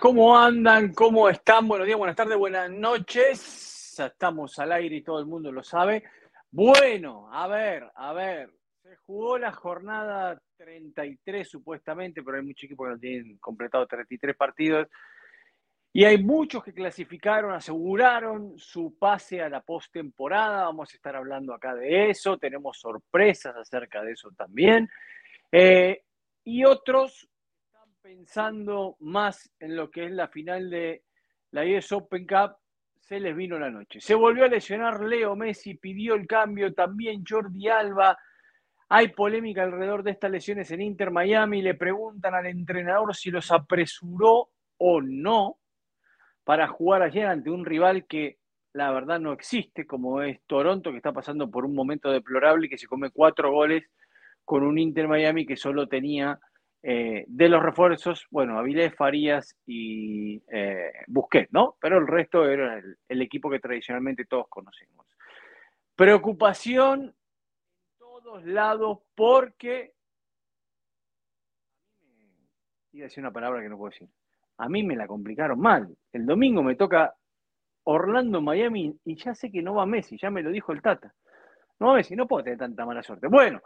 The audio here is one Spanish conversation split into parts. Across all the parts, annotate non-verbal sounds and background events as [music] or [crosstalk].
¿Cómo andan? ¿Cómo están? Buenos días, buenas tardes, buenas noches. Estamos al aire y todo el mundo lo sabe. Bueno, a ver, a ver. Se jugó la jornada 33 supuestamente, pero hay muchos equipos que no tienen completado 33 partidos. Y hay muchos que clasificaron, aseguraron su pase a la postemporada. Vamos a estar hablando acá de eso. Tenemos sorpresas acerca de eso también. Eh, y otros pensando más en lo que es la final de la US Open Cup. Se les vino la noche. Se volvió a lesionar Leo Messi, pidió el cambio también Jordi Alba. Hay polémica alrededor de estas lesiones en Inter Miami. Le preguntan al entrenador si los apresuró o no para jugar ayer ante un rival que la verdad no existe, como es Toronto, que está pasando por un momento deplorable y que se come cuatro goles con un Inter Miami que solo tenía eh, de los refuerzos, bueno, Avilés, Farías y eh, Busquets, ¿no? Pero el resto era el, equipo que tradicionalmente todos conocemos. Preocupación en todos lados porque... Iba a decir una palabra que no puedo decir a mí me la complicaron mal. El domingo me toca Orlando, Miami, y ya sé que no va Messi, ya me lo dijo el Tata. No Messi, no puedo tener tanta mala suerte. Bueno,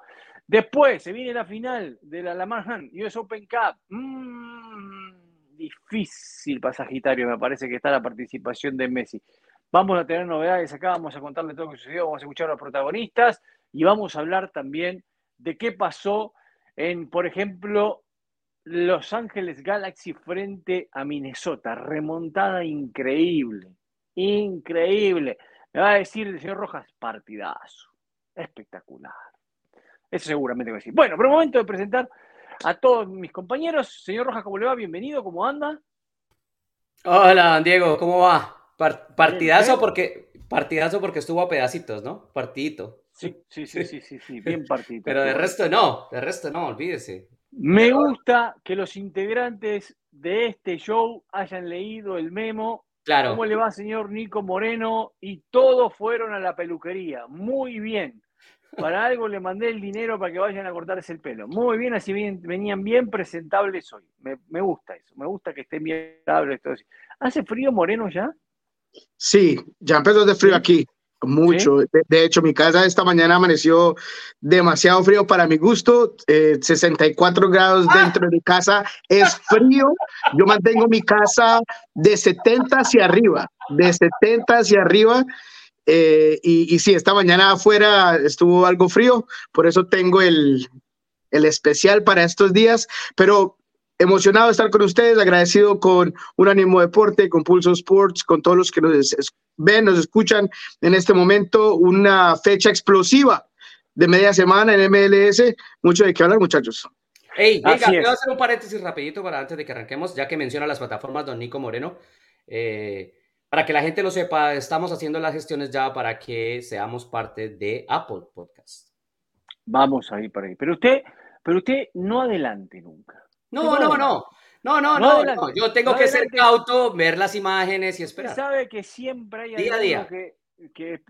después se viene la final de la Lamar Hunt US Open Cup. Mm, difícil pasajitario, me parece que está la participación de Messi. Vamos a tener novedades acá, vamos a contarle todo lo que sucedió, vamos a escuchar a los protagonistas y vamos a hablar también de qué pasó en, por ejemplo, los Ángeles Galaxy frente a Minnesota. Remontada increíble. Increíble. Me va a decir el señor Rojas, partidazo. Espectacular. Eso seguramente va a decir. Bueno, pero momento de presentar a todos mis compañeros. Señor Rojas, ¿cómo le va? Bienvenido, ¿cómo anda? Hola, Diego, ¿cómo va? partidazo porque partidazo porque estuvo a pedacitos, ¿no? Partidito. Sí, sí, sí, sí, sí, sí, bien [laughs] partidito. Pero de resto no, de resto no, olvídese. Me gusta que los integrantes de este show hayan leído el memo. Claro. ¿Cómo le va, señor Nico Moreno? Y todos fueron a la peluquería. Muy bien. Para algo le mandé el dinero para que vayan a cortarse el pelo. Muy bien, así venían bien presentables hoy. Me, gusta eso. Me gusta que estén bien presentables. ¿Hace frío, Moreno, ya? Sí, ya empezó de frío aquí. Mucho. De, hecho, mi casa esta mañana amaneció demasiado frío para mi gusto. 64 eh, grados ah. dentro de mi casa es frío. Yo mantengo mi casa de 70 hacia arriba, de 70 hacia arriba. Eh, y, y sí, esta mañana afuera estuvo algo frío, por eso tengo el, el especial para estos días. Pero emocionado de estar con ustedes, agradecido con Unánimo Deporte, con Pulso Sports, con todos los que nos ven, nos escuchan en este momento, una fecha explosiva de media semana en MLS, mucho de qué hablar muchachos. Hey, venga, quiero hacer un paréntesis rapidito para antes de que arranquemos, ya que menciona las plataformas don Nico Moreno, eh, para que la gente lo sepa, estamos haciendo las gestiones ya para que seamos parte de Apple Podcast. Vamos a ir por ahí, pero usted, pero usted no adelante nunca. No, no, no. No, no, no, Yo tengo que ser cauto, ver las imágenes y esperar. Usted sabe que siempre hay día día. Que, que,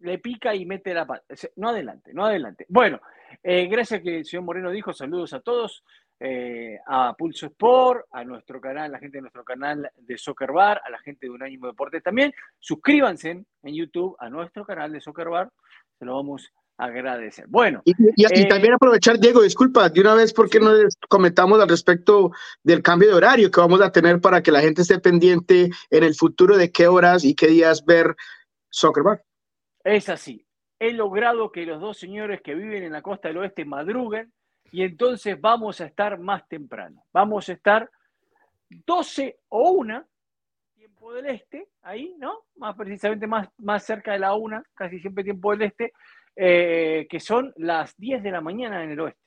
le pica y mete la pata. No adelante, no adelante. Bueno, eh, gracias que el señor Moreno dijo, saludos a todos, eh, a Pulso Sport, a nuestro canal, a la gente de nuestro canal de Soccer Bar, a la gente de Unánimo Deportes también. Suscríbanse en YouTube a nuestro canal de Soccer Bar, se lo vamos agradecer. Bueno. Y, eh, también aprovechar, Diego, disculpa, de una vez, porque no comentamos al respecto del cambio de horario que vamos a tener para que la gente esté pendiente en el futuro de qué horas y qué días ver Soccer Bar? Es así. He logrado que los dos señores que viven en la costa del oeste madruguen y entonces vamos a estar más temprano. Vamos a estar 12 o 1 tiempo del este, ahí, ¿no? Más precisamente más, más cerca de la 1, casi siempre tiempo del este, eh, que son las 10 de la mañana en el oeste.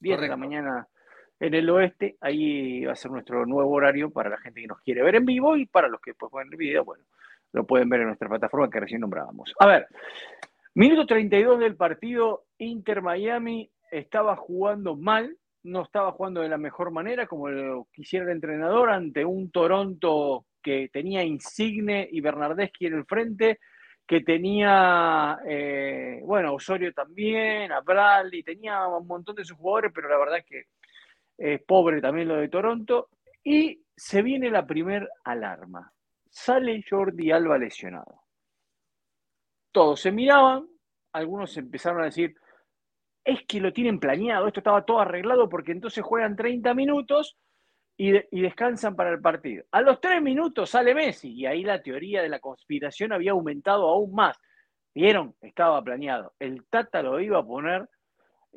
10 de la mañana en el oeste, ahí va a ser nuestro nuevo horario para la gente que nos quiere ver en vivo y para los que después pueden el video, bueno, lo pueden ver en nuestra plataforma que recién nombrábamos. A ver, minuto 32 del partido, Inter Miami estaba jugando mal, no estaba jugando de la mejor manera como lo quisiera el entrenador ante un Toronto que tenía Insigne y Bernardeschi en el frente, que tenía, eh, bueno, Osorio también, a Bradley, tenía un montón de sus jugadores, pero la verdad es que es pobre también lo de Toronto. Y se viene la primer alarma. Sale Jordi Alba lesionado. Todos se miraban, algunos empezaron a decir, es que lo tienen planeado, esto estaba todo arreglado porque entonces juegan 30 minutos y, descansan para el partido. A los 3 minutos sale Messi y ahí la teoría de la conspiración había aumentado aún más. ¿Vieron? Estaba planeado. El Tata lo iba a poner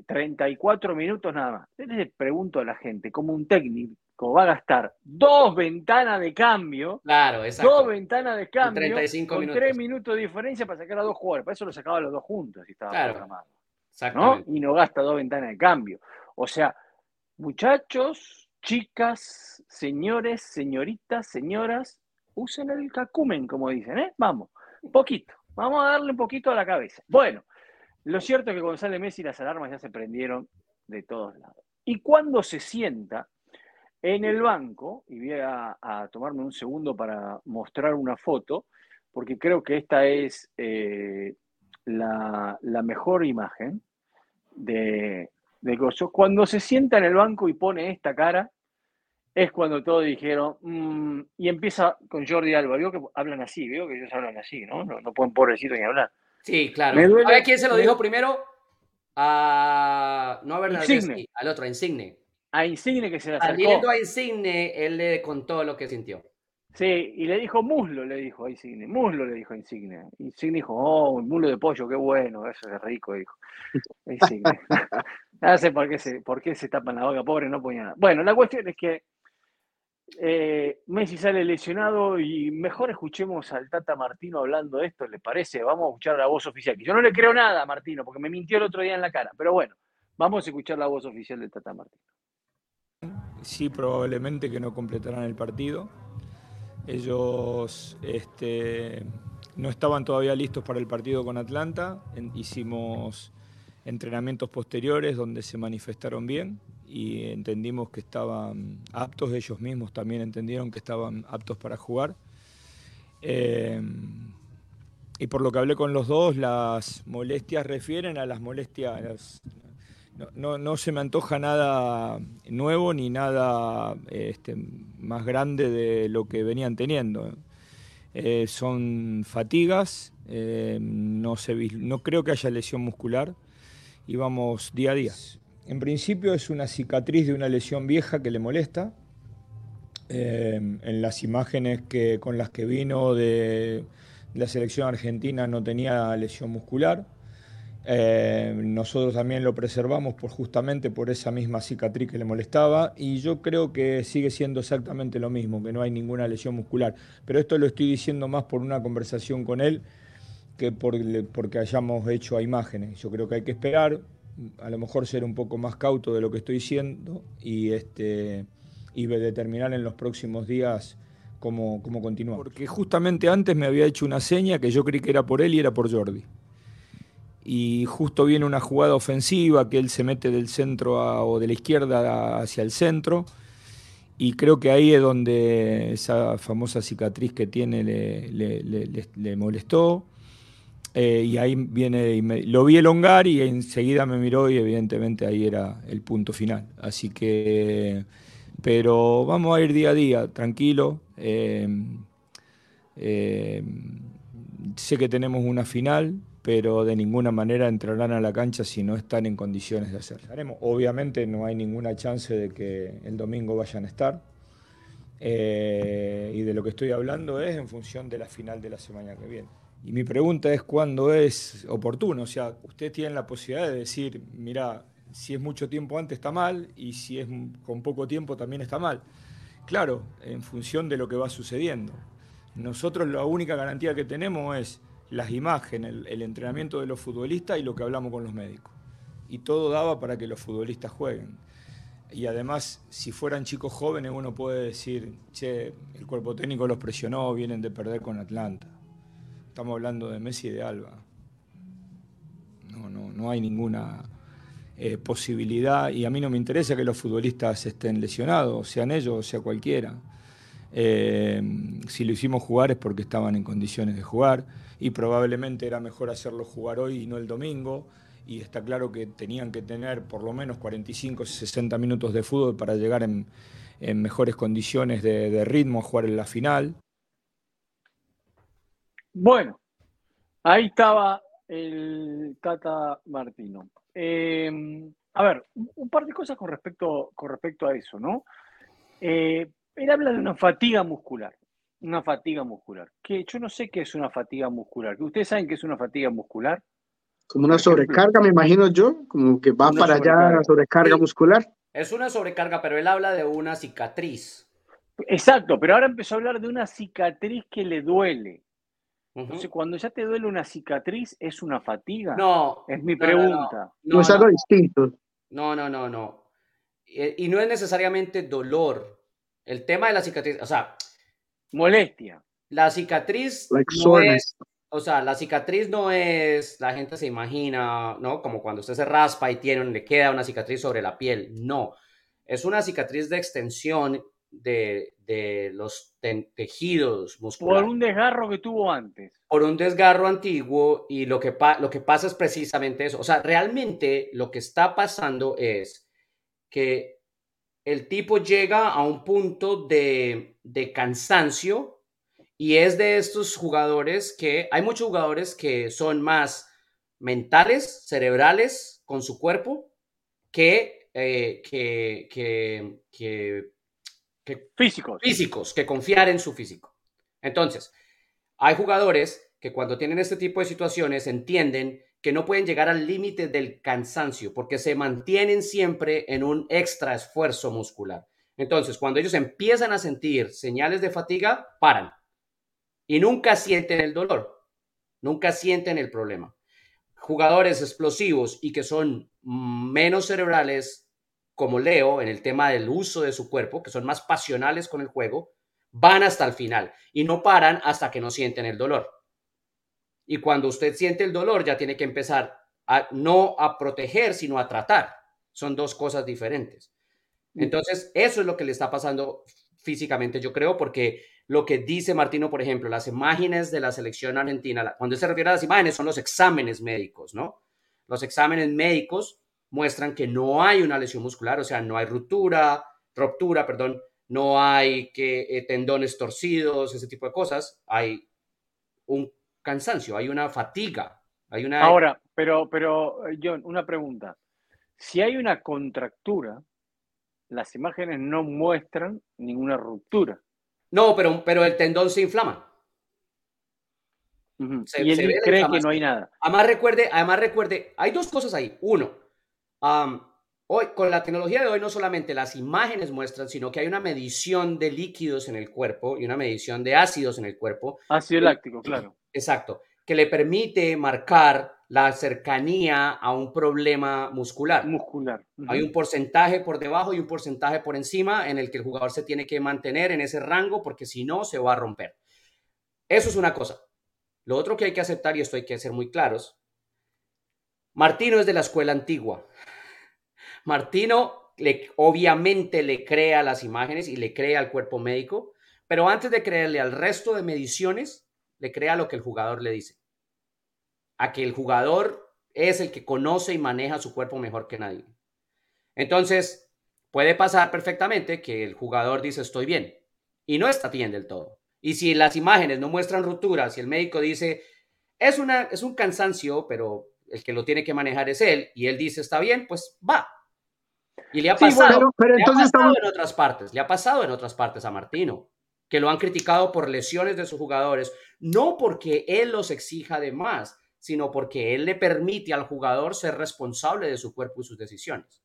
34 minutos nada más. Yo les pregunto a la gente, como un técnico va a gastar dos ventanas de cambio, claro, dos ventanas de cambio, 35 con minutos. tres minutos de diferencia para sacar a dos jugadores. Para eso lo sacaba los dos juntos si estaba claro, programado. Y no gasta dos ventanas de cambio. O sea, muchachos, chicas, señores, señoritas, señoras, usen el cacumen, como dicen, ¿eh? Vamos, poquito. Vamos a darle un poquito a la cabeza. Bueno, lo cierto es que con sale Messi las alarmas ya se prendieron de todos lados. Y cuando se sienta en el banco, y voy a, tomarme un segundo para mostrar una foto, porque creo que esta es eh, la, mejor imagen de, de Gozo. Cuando se sienta en el banco y pone esta cara, es cuando todos dijeron, mm", y empieza con Jordi Alba, veo que hablan así, veo que ellos hablan así, ¿no? No, no pueden pobrecito ni hablar. Sí, claro. a ver quién se lo dijo primero. A... No a Bernardeschi, al otro, a Insigne. A Insigne que se la acercó. Saliendo a Insigne, él le contó lo que sintió. Sí, y le dijo muslo, le dijo a Insigne. Muslo le dijo a Insigne. Insigne dijo, oh, un muslo de pollo, qué bueno, eso es rico, dijo. Insigne. [laughs] no sé por qué, se, por qué se tapan la boca, pobre, no ponía nada. Bueno, la cuestión es que eh, Messi sale lesionado y mejor escuchemos al Tata Martino hablando de esto, ¿les parece? Vamos a escuchar la voz oficial, yo no le creo nada a Martino, porque me mintió el otro día en la cara, pero bueno, vamos a escuchar la voz oficial del Tata Martino. Sí, probablemente que no completarán el partido. Ellos este, no estaban todavía listos para el partido con Atlanta. hicimos entrenamientos posteriores donde se manifestaron bien y entendimos que estaban aptos, ellos mismos también entendieron que estaban aptos para jugar. Eh, y por lo que hablé con los dos, las molestias refieren a las molestias. No, se me antoja nada nuevo ni nada este, más grande de lo que venían teniendo. Eh, son fatigas, eh, no, no creo que haya lesión muscular y vamos día a día. En principio es una cicatriz de una lesión vieja que le molesta. Eh, en las imágenes que, con las que vino de la selección argentina no tenía lesión muscular. Eh, nosotros también lo preservamos por, justamente por esa misma cicatriz que le molestaba y yo creo que sigue siendo exactamente lo mismo, que no hay ninguna lesión muscular. Pero esto lo estoy diciendo más por una conversación con él que por, porque hayamos hecho a imágenes. Yo creo que hay que esperar, a lo mejor ser un poco más cauto de lo que estoy diciendo y, este, y determinar en los próximos días cómo, cómo continuar. Porque justamente antes me había hecho una seña que yo creí que era por él y era por Jordi. Y justo viene una jugada ofensiva que él se mete del centro o de la izquierda hacia el centro. Y creo que ahí es donde esa famosa cicatriz que tiene le molestó. Eh, y ahí viene, y lo vi elongar y enseguida me miró y evidentemente ahí era el punto final. Así que, pero vamos a ir día a día, tranquilo. Eh, eh, sé que tenemos una final, pero de ninguna manera entrarán a la cancha si no están en condiciones de hacerlo. Obviamente no hay ninguna chance de que el domingo vayan a estar. y de lo que estoy hablando es en función de la final de la semana que viene. Y mi pregunta es cuándo es oportuno. O sea, usted tiene la posibilidad de decir, mira, si es mucho tiempo antes está mal y si es con poco tiempo también está mal. Claro, en función de lo que va sucediendo. Nosotros la única garantía que tenemos es las imágenes, el, entrenamiento de los futbolistas y lo que hablamos con los médicos. Y todo daba para que los futbolistas jueguen. Y además, si fueran chicos jóvenes, uno puede decir, che, el cuerpo técnico los presionó, vienen de perder con Atlanta. Estamos hablando de Messi y de Alba. No, no, no hay ninguna eh, posibilidad y a mí no me interesa que los futbolistas estén lesionados, sean ellos o sea cualquiera. Eh, si lo hicimos jugar es porque estaban en condiciones de jugar y probablemente era mejor hacerlo jugar hoy y no el domingo. Y está claro que tenían que tener por lo menos 45, 60 minutos de fútbol para llegar en, mejores condiciones de, ritmo a jugar en la final. Bueno, ahí estaba el Tata Martino. Em, a ver, un par de cosas con respecto, con respecto a eso, ¿no? Eh, él habla de una fatiga muscular, una fatiga muscular, que yo no sé qué es una fatiga muscular. ¿Ustedes saben qué es una fatiga muscular? Como una sobrecarga, me imagino yo, como que va para allá la sobrecarga muscular. Es una sobrecarga, pero él habla de una cicatriz. Exacto, pero ahora empezó a hablar de una cicatriz que le duele. Entonces, cuando ya te duele una cicatriz, ¿es una fatiga? No. Es mi pregunta. No, es algo distinto. No, no, no, no. Y, no es necesariamente dolor. El tema de la cicatriz, o sea. Molestia. La cicatriz no es, o sea, la cicatriz no es, la gente se imagina, ¿no? Como cuando usted se raspa y tiene, le queda una cicatriz sobre la piel. No. Es una cicatriz de extensión de, los tejidos musculares. Por un desgarro que tuvo antes. Por un desgarro antiguo y lo que, lo que pasa es precisamente eso. O sea, realmente lo que está pasando es que el tipo llega a un punto de, de cansancio y es de estos jugadores que hay muchos jugadores que son más mentales, cerebrales con su cuerpo que, eh, que, que físicos. Físicos, que confiar en su físico. Entonces, hay jugadores que cuando tienen este tipo de situaciones entienden que no pueden llegar al límite del cansancio porque se mantienen siempre en un extra esfuerzo muscular. Entonces, cuando ellos empiezan a sentir señales de fatiga, paran y nunca sienten el dolor, nunca sienten el problema. Jugadores explosivos y que son menos cerebrales como Leo en el tema del uso de su cuerpo, que son más pasionales con el juego, van hasta el final y no paran hasta que no sienten el dolor. Y cuando usted siente el dolor, ya tiene que empezar a no a proteger, sino a tratar. Son dos cosas diferentes. Mm. Entonces, eso es lo que le está pasando físicamente, yo creo, porque lo que dice Martino, por ejemplo, las imágenes de la selección argentina, cuando se refiere a las imágenes, son los exámenes médicos, ¿no? Los exámenes médicos muestran que no hay una lesión muscular, o sea, no hay ruptura, ruptura, perdón, no hay que eh, tendones torcidos, ese tipo de cosas, hay un cansancio, hay una fatiga, hay una Ahora, pero pero eh, John, una pregunta. Si hay una contractura, las imágenes no muestran ninguna ruptura. No, pero, pero el tendón se inflama. y él cree que no hay nada. Además recuerde, además recuerde, hay dos cosas ahí. Uno, hoy, con la tecnología de hoy no solamente las imágenes muestran, sino que hay una medición de líquidos en el cuerpo y una medición de ácidos en el cuerpo. Ácido láctico, claro. Exacto, que le permite marcar la cercanía a un problema muscular. Muscular. Hay un porcentaje por debajo y un porcentaje por encima en el que el jugador se tiene que mantener en ese rango porque si no se va a romper. Eso es una cosa. Lo otro que hay que aceptar, y esto hay que ser muy claros, Martino es de la escuela antigua. Martino le, obviamente le crea las imágenes y le crea al cuerpo médico, pero antes de creerle al resto de mediciones, le crea lo que el jugador le dice. A que el jugador es el que conoce y maneja su cuerpo mejor que nadie. Entonces, puede pasar perfectamente que el jugador dice estoy bien y no está bien del todo. Y si las imágenes no muestran rupturas y el médico dice es, una, es un cansancio, pero el que lo tiene que manejar es él y él dice está bien, pues va, y le ha pasado, pero, entonces en otras partes, le ha pasado en otras partes a Martino, que lo han criticado por lesiones de sus jugadores, no porque él los exija de más, sino porque él le permite al jugador ser responsable de su cuerpo y sus decisiones.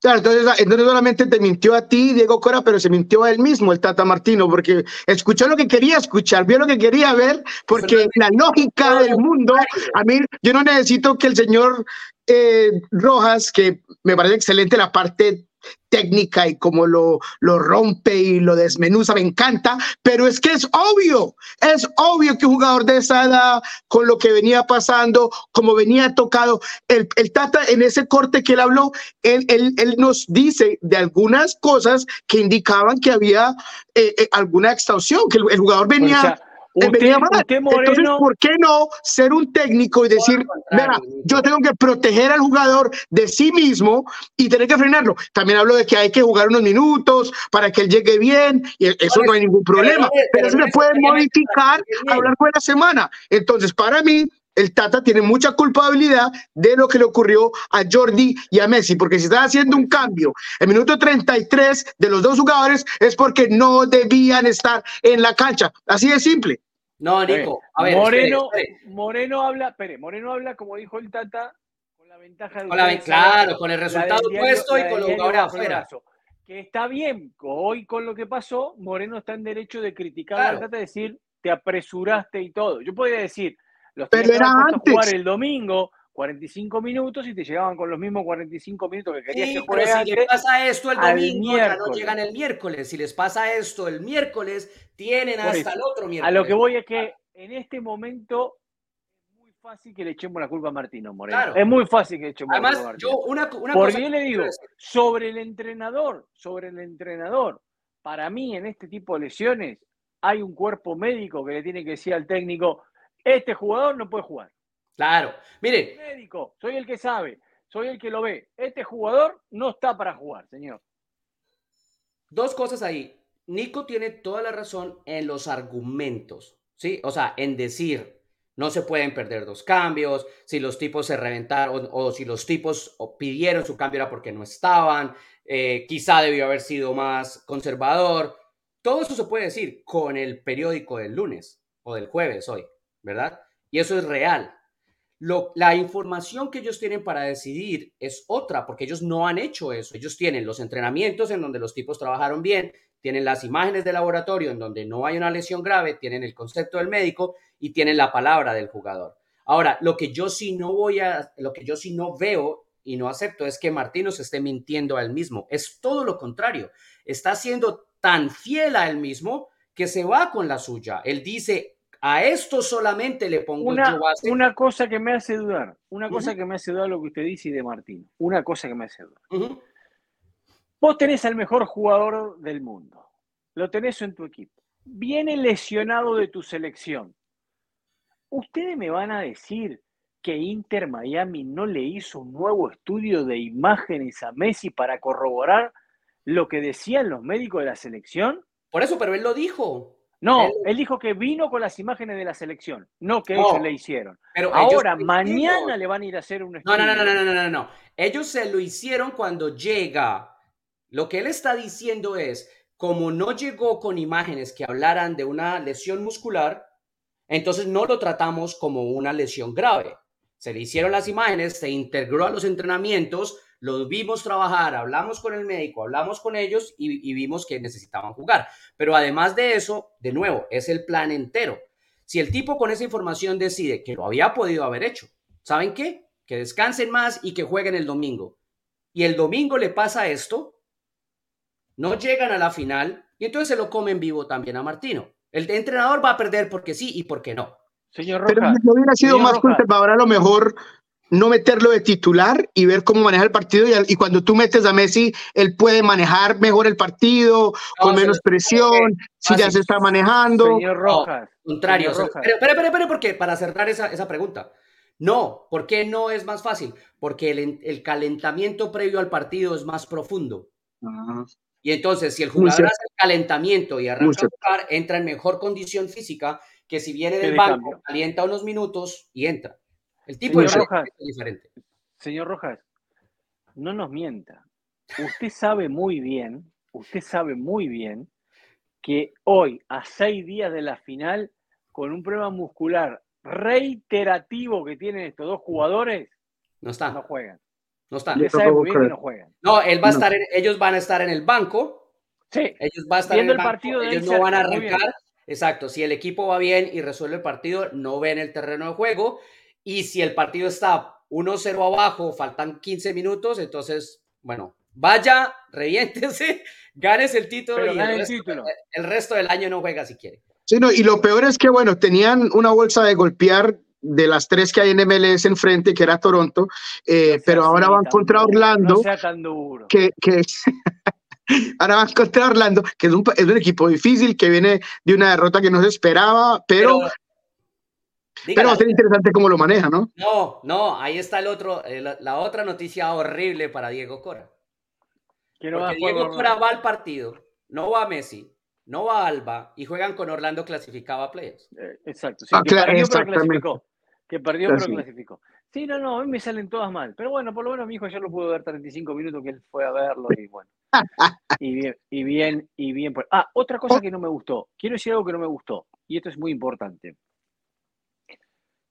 Claro, entonces, no solamente te mintió a ti, Diego Cora, pero se mintió a él mismo, el Tata Martino, porque escuchó lo que quería escuchar, vio lo que quería ver, porque la lógica del mundo, a mí, yo no necesito que el señor eh, Rojas, que me parece excelente la parte técnica y cómo lo, lo rompe y lo desmenuza, me encanta, pero es que es obvio, es obvio que un jugador de esa edad, con lo que venía pasando, como venía tocado, el, el Tata en ese corte que él habló, él, él, él nos dice de algunas cosas que indicaban que había eh, eh, alguna extorsión, que el, jugador venía... venía mal. Entonces, ¿por qué no ser un técnico y decir, mira, yo tengo que proteger al jugador de sí mismo y tener que frenarlo? También hablo de que hay que jugar unos minutos para que él llegue bien, y eso no hay ningún problema. Pero, eso se puede modificar a lo largo de la semana. Entonces, para mí, el Tata tiene mucha culpabilidad de lo que le ocurrió a Jordi y a Messi, porque si está haciendo un cambio en minuto 33 de los dos jugadores es porque no debían estar en la cancha. Así de simple. No, Nico, a ver, Moreno, Moreno habla, espere, Moreno habla, como dijo el Tata, con la ventaja de Claro, con el resultado puesto y con los jugadores afuera. Que está bien, hoy con lo que pasó, Moreno está en derecho de criticar al Tata, decir, te apresuraste y todo. Yo podría decir, los pero era antes. jugar el domingo 45 minutos y te llegaban con los mismos 45 minutos que querías que pero si les pasa esto el domingo, ya no llegan el miércoles. Si les pasa esto el miércoles, tienen hasta el otro miércoles. A lo que voy es que en este momento es muy fácil que le echemos la culpa a Martino Moreno. Es muy fácil que le echemos la culpa a Martino. Yo una, una Porque cosa yo le digo, sobre el entrenador, sobre el entrenador, para mí en este tipo de lesiones hay un cuerpo médico que le tiene que decir al técnico, este jugador no puede jugar. Claro, miren. Médico, soy el que sabe, soy el que lo ve. Este jugador no está para jugar, señor. Dos cosas ahí. Nico tiene toda la razón en los argumentos, ¿sí? O sea, en decir, no se pueden perder dos cambios, si los tipos se reventaron o, si los tipos pidieron su cambio era porque no estaban, eh, quizá debió haber sido más conservador. Todo eso se puede decir con el periódico del lunes o del jueves hoy. ¿verdad? Y eso es real. La información que ellos tienen para decidir es otra, porque ellos no han hecho eso. Ellos tienen los entrenamientos en donde los tipos trabajaron bien, tienen las imágenes de laboratorio en donde no hay una lesión grave, tienen el concepto del médico y tienen la palabra del jugador. Ahora, lo que yo sí no voy a, lo que yo sí no veo y no acepto es que Martino se esté mintiendo a él mismo. Es todo lo contrario. Está siendo tan fiel a él mismo que se va con la suya. Él dice, a esto solamente le pongo una, Una cosa que me hace dudar, una cosa que me hace dudar lo que usted dice y de Martín. Una cosa que me hace dudar. Vos tenés al mejor jugador del mundo. Lo tenés en tu equipo. Viene lesionado de tu selección. Ustedes me van a decir que Inter Miami no le hizo un nuevo estudio de imágenes a Messi para corroborar lo que decían los médicos de la selección. Por eso, pero él lo dijo. No, él, dijo que vino con las imágenes de la selección, no que ellos le hicieron. Pero ahora, mañana le van a ir a hacer un estudio. No, no, no, no, no, no, no. Ellos se lo hicieron cuando llega. Lo que él está diciendo es, como no llegó con imágenes que hablaran de una lesión muscular, entonces no lo tratamos como una lesión grave. Se le hicieron las imágenes, se integró a los entrenamientos, los vimos trabajar, hablamos con el médico, hablamos con ellos y, vimos que necesitaban jugar. Pero además de eso, de nuevo, es el plan entero. Si el tipo con esa información decide que lo había podido haber hecho, ¿saben qué? Que descansen más y que jueguen el domingo. Y el domingo le pasa esto, no llegan a la final y entonces se lo comen vivo también a Martino. El entrenador va a perder porque sí y porque no. Señor Rojas, Pero no hubiera sido más conservador a lo mejor no meterlo de titular y ver cómo maneja el partido. Y, cuando tú metes a Messi, él puede manejar mejor el partido, con menos presión, si ya se está manejando. Señor Rojas. contrario. Pero, pero, pero, ¿por qué? Para cerrar esa, esa pregunta. No, ¿por qué no es más fácil? Porque el, el calentamiento previo al partido es más profundo. Y entonces, si el jugador hace el calentamiento y arranca a jugar, entra en mejor condición física que si viene del banco, calienta unos minutos y entra. El tipo señor Rojas, es diferente. Señor Rojas, no nos mienta. Usted sabe muy bien, usted sabe muy bien que hoy, a seis días de la final, con un problema muscular reiterativo que tienen estos dos jugadores, no están. No juegan. No están. sabe muy bien que no juegan. No, él va a estar ellos van a estar en el banco. Sí. Ellos van a estar en el, partido. Ellos no van a arrancar. Exacto. Si el equipo va bien y resuelve el partido, no ven el terreno de juego. Y si el partido está 1-0 abajo, faltan 15 minutos, entonces, bueno, vaya, [laughs] reviéntese, ganes el título y el resto, del año no juega si quiere. Sí, no, y lo peor es que, bueno, tenían una bolsa de golpear de las tres que hay en MLS enfrente, que era Toronto, eh, pero ahora van contra Orlando. No sea tan duro. Que, que, [laughs] Ahora van contra Orlando, que es un, es un equipo difícil, que viene de una derrota que no se esperaba, pero, pero, va a ser interesante cómo lo maneja, ¿no? No, no, ahí está el otro, eh, la, otra noticia horrible para Diego Cora. Porque Diego Cora va al partido, no va a Messi, no va a Alba y juegan con Orlando clasificado a playoffs. Eh, exacto, sí, ah, que, perdió, pero clasificó, que perdió pero clasificó. Sí, no, no, a mí me salen todas mal. Pero bueno, por lo menos mi hijo ayer lo pudo ver 35 minutos que él fue a verlo y bueno. [laughs] y bien, y bien, y bien. Ah, otra cosa que no me gustó. Quiero decir algo que no me gustó. Y esto es muy importante.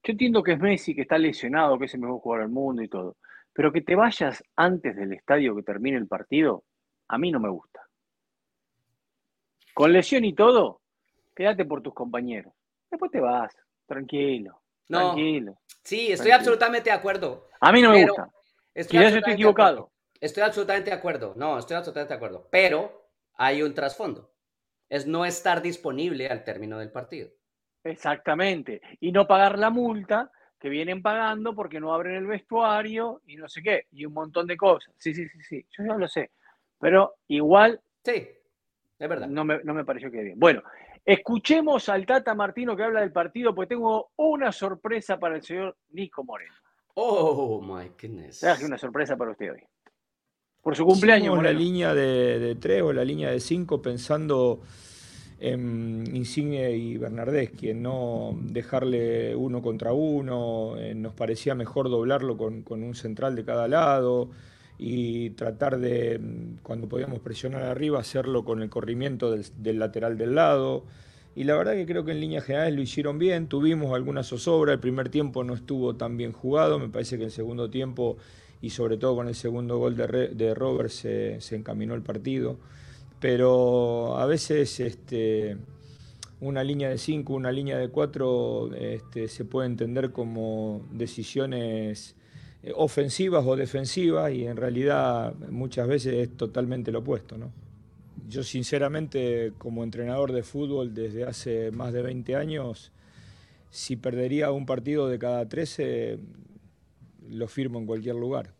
Yo entiendo que es Messi, que está lesionado, que es el mejor jugador del mundo y todo. Pero que te vayas antes del estadio que termine el partido, a mí no me gusta. Con lesión y todo, quédate por tus compañeros. Después te vas, tranquilo. tranquilo. Sí, estoy absolutamente de acuerdo. A mí no me gusta. Estoy estoy equivocado. Estoy absolutamente de acuerdo. No, estoy absolutamente de acuerdo. Pero hay un trasfondo. Es no estar disponible al término del partido. Exactamente. Y no pagar la multa que vienen pagando porque no abren el vestuario y no sé qué. Y un montón de cosas. Sí, sí, sí, sí. Yo ya lo sé. Pero igual. Sí, es verdad. No me, no me pareció que bien. Bueno, Escuchemos al Tata Martino que habla del partido, porque tengo una sorpresa para el señor Nico Moreno. Oh, my goodness. una sorpresa para usted hoy. Por su cumpleaños. Moreno. la línea de, tres o la línea de cinco pensando en Insigne y Bernardeschi, en no dejarle uno contra uno, nos parecía mejor doblarlo con, un central de cada lado y tratar de, cuando podíamos presionar arriba, hacerlo con el corrimiento del, lateral del lado. Y la verdad que creo que en líneas generales lo hicieron bien, tuvimos alguna zozobra, el primer tiempo no estuvo tan bien jugado, me parece que el segundo tiempo y sobre todo con el segundo gol de, de Robert se, encaminó el partido. Pero a veces este, una línea de 5, una línea de 4 este, se puede entender como decisiones eh, ofensivas o defensivas y en realidad muchas veces es totalmente lo opuesto. ¿no? Yo sinceramente como entrenador de fútbol desde hace más de 20 años, si perdería un partido de cada 13, lo firmo en cualquier lugar.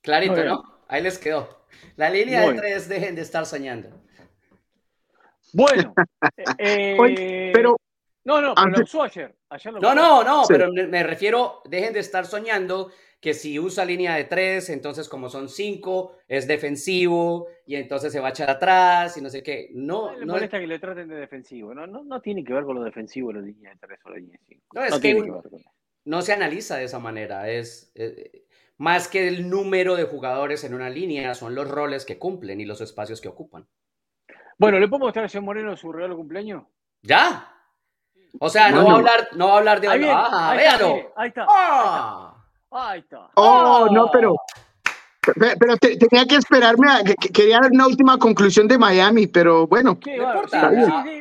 Clarito, ¿no? Ahí les quedó. La línea de tres, dejen de estar soñando. Bueno, [laughs] eh, pero no, no, pero lo usó ayer. no, no, no, pero me refiero, dejen de estar soñando que si usa línea de tres, entonces como son cinco, es defensivo y entonces se va a echar atrás y no sé qué. No, no le molesta que le traten de defensivo. No, no, no tiene que ver con lo defensivo la línea de tres o la línea de cinco. No, es que, no se analiza de esa manera. Es, eh, más que el número de jugadores en una línea, son los roles que cumplen y los espacios que ocupan. Bueno, ¿le puedo mostrar a señor Moreno su regalo de cumpleaños? ¿Ya? O sea, no va a hablar, no va a hablar de ahí, ah, ahí véalo. Está, ahí está. Ah. Ahí está. Oh, no, pero pero tenía que esperarme a que, quería dar una última conclusión de Miami, pero bueno. ¿Qué importa?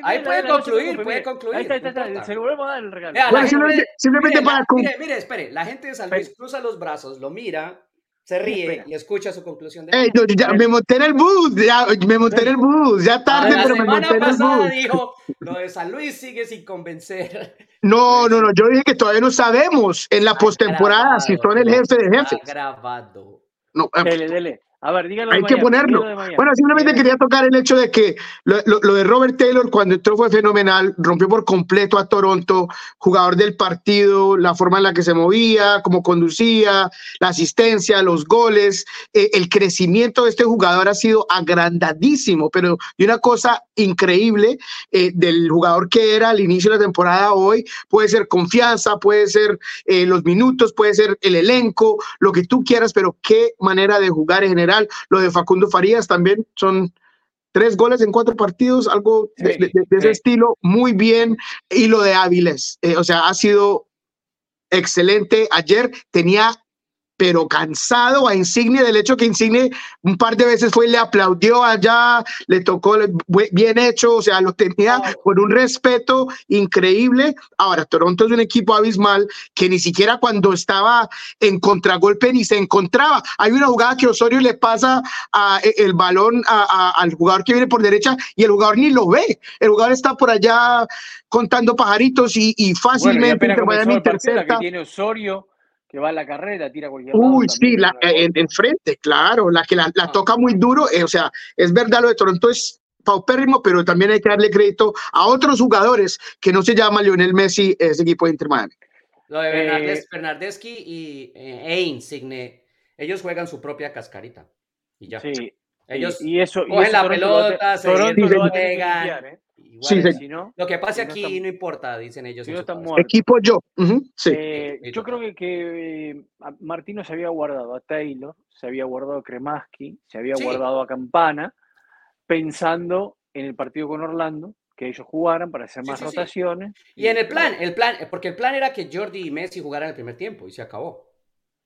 ahí puede concluir, puede concluir. Ahí está, ahí está, se lo volvemos a dar el regalo. bueno, simplemente, simplemente mire, para mire, mire, espere, la gente de San Luis cruza los brazos, lo mira, se ríe y escucha su conclusión. De Ey, ya, me monté en el bus, ya me monté en el bus, ya tarde, pero me monté en el bus. dijo, [laughs] lo de San Luis sigue sin convencer. No, [laughs] no, no, yo dije que todavía no sabemos en la postemporada si son el jefe de jefes. grabado. No, eh, dele, dele. A ver, dígalo. Hay que ponerlo. Bueno, simplemente quería tocar el hecho de que lo, de Robert Taylor cuando entró fue fenomenal, rompió por completo a Toronto, jugador del partido, la forma en la que se movía, cómo conducía, la asistencia, los goles, eh, el crecimiento de este jugador ha sido agrandadísimo, pero y una cosa increíble eh, del jugador que era al inicio de la temporada hoy, puede ser confianza, puede ser eh, los minutos, puede ser el elenco, lo que tú quieras, pero qué manera de jugar en general lo de Facundo Farías también son tres goles en cuatro partidos, algo de, ese estilo, muy bien. Y lo de Áviles, eh, o sea, ha sido excelente. Ayer tenía pero cansado a Insigne del hecho que Insigne un par de veces fue y le aplaudió allá, le tocó bien hecho, o sea, lo tenía con un respeto increíble. Ahora, Toronto es un equipo abismal que ni siquiera cuando estaba en contragolpe ni se encontraba. Hay una jugada que Osorio le pasa a, e, el balón al jugador que viene por derecha y el jugador ni lo ve. El jugador está por allá contando pajaritos y, fácilmente bueno, y intercepta. Que tiene Osorio que va a la carrera, tira cualquier Uy, sí, la, en, frente, claro, la que la, ah. toca muy duro, eh, o sea, es verdad lo de Toronto es paupérrimo, pero también hay que darle crédito a otros jugadores que no se llama Lionel Messi, ese equipo de Inter Miami. Lo de eh, Bernardeschi y eh, Insigne, ellos juegan su propia cascarita y ya. Sí. Ellos y, eso, cogen la pelota, se juegan. Sí, sí. lo que pase aquí no, importa, dicen ellos. Equipo yo. sí. Eh, yo creo que, que eh, Martino se había guardado a Taylor, se había guardado a Kremaski, se había guardado a Campana, pensando en el partido con Orlando, que ellos jugaran para hacer más rotaciones. Y, en el plan, el plan, porque el plan era que Jordi y Messi jugaran el primer tiempo y se acabó.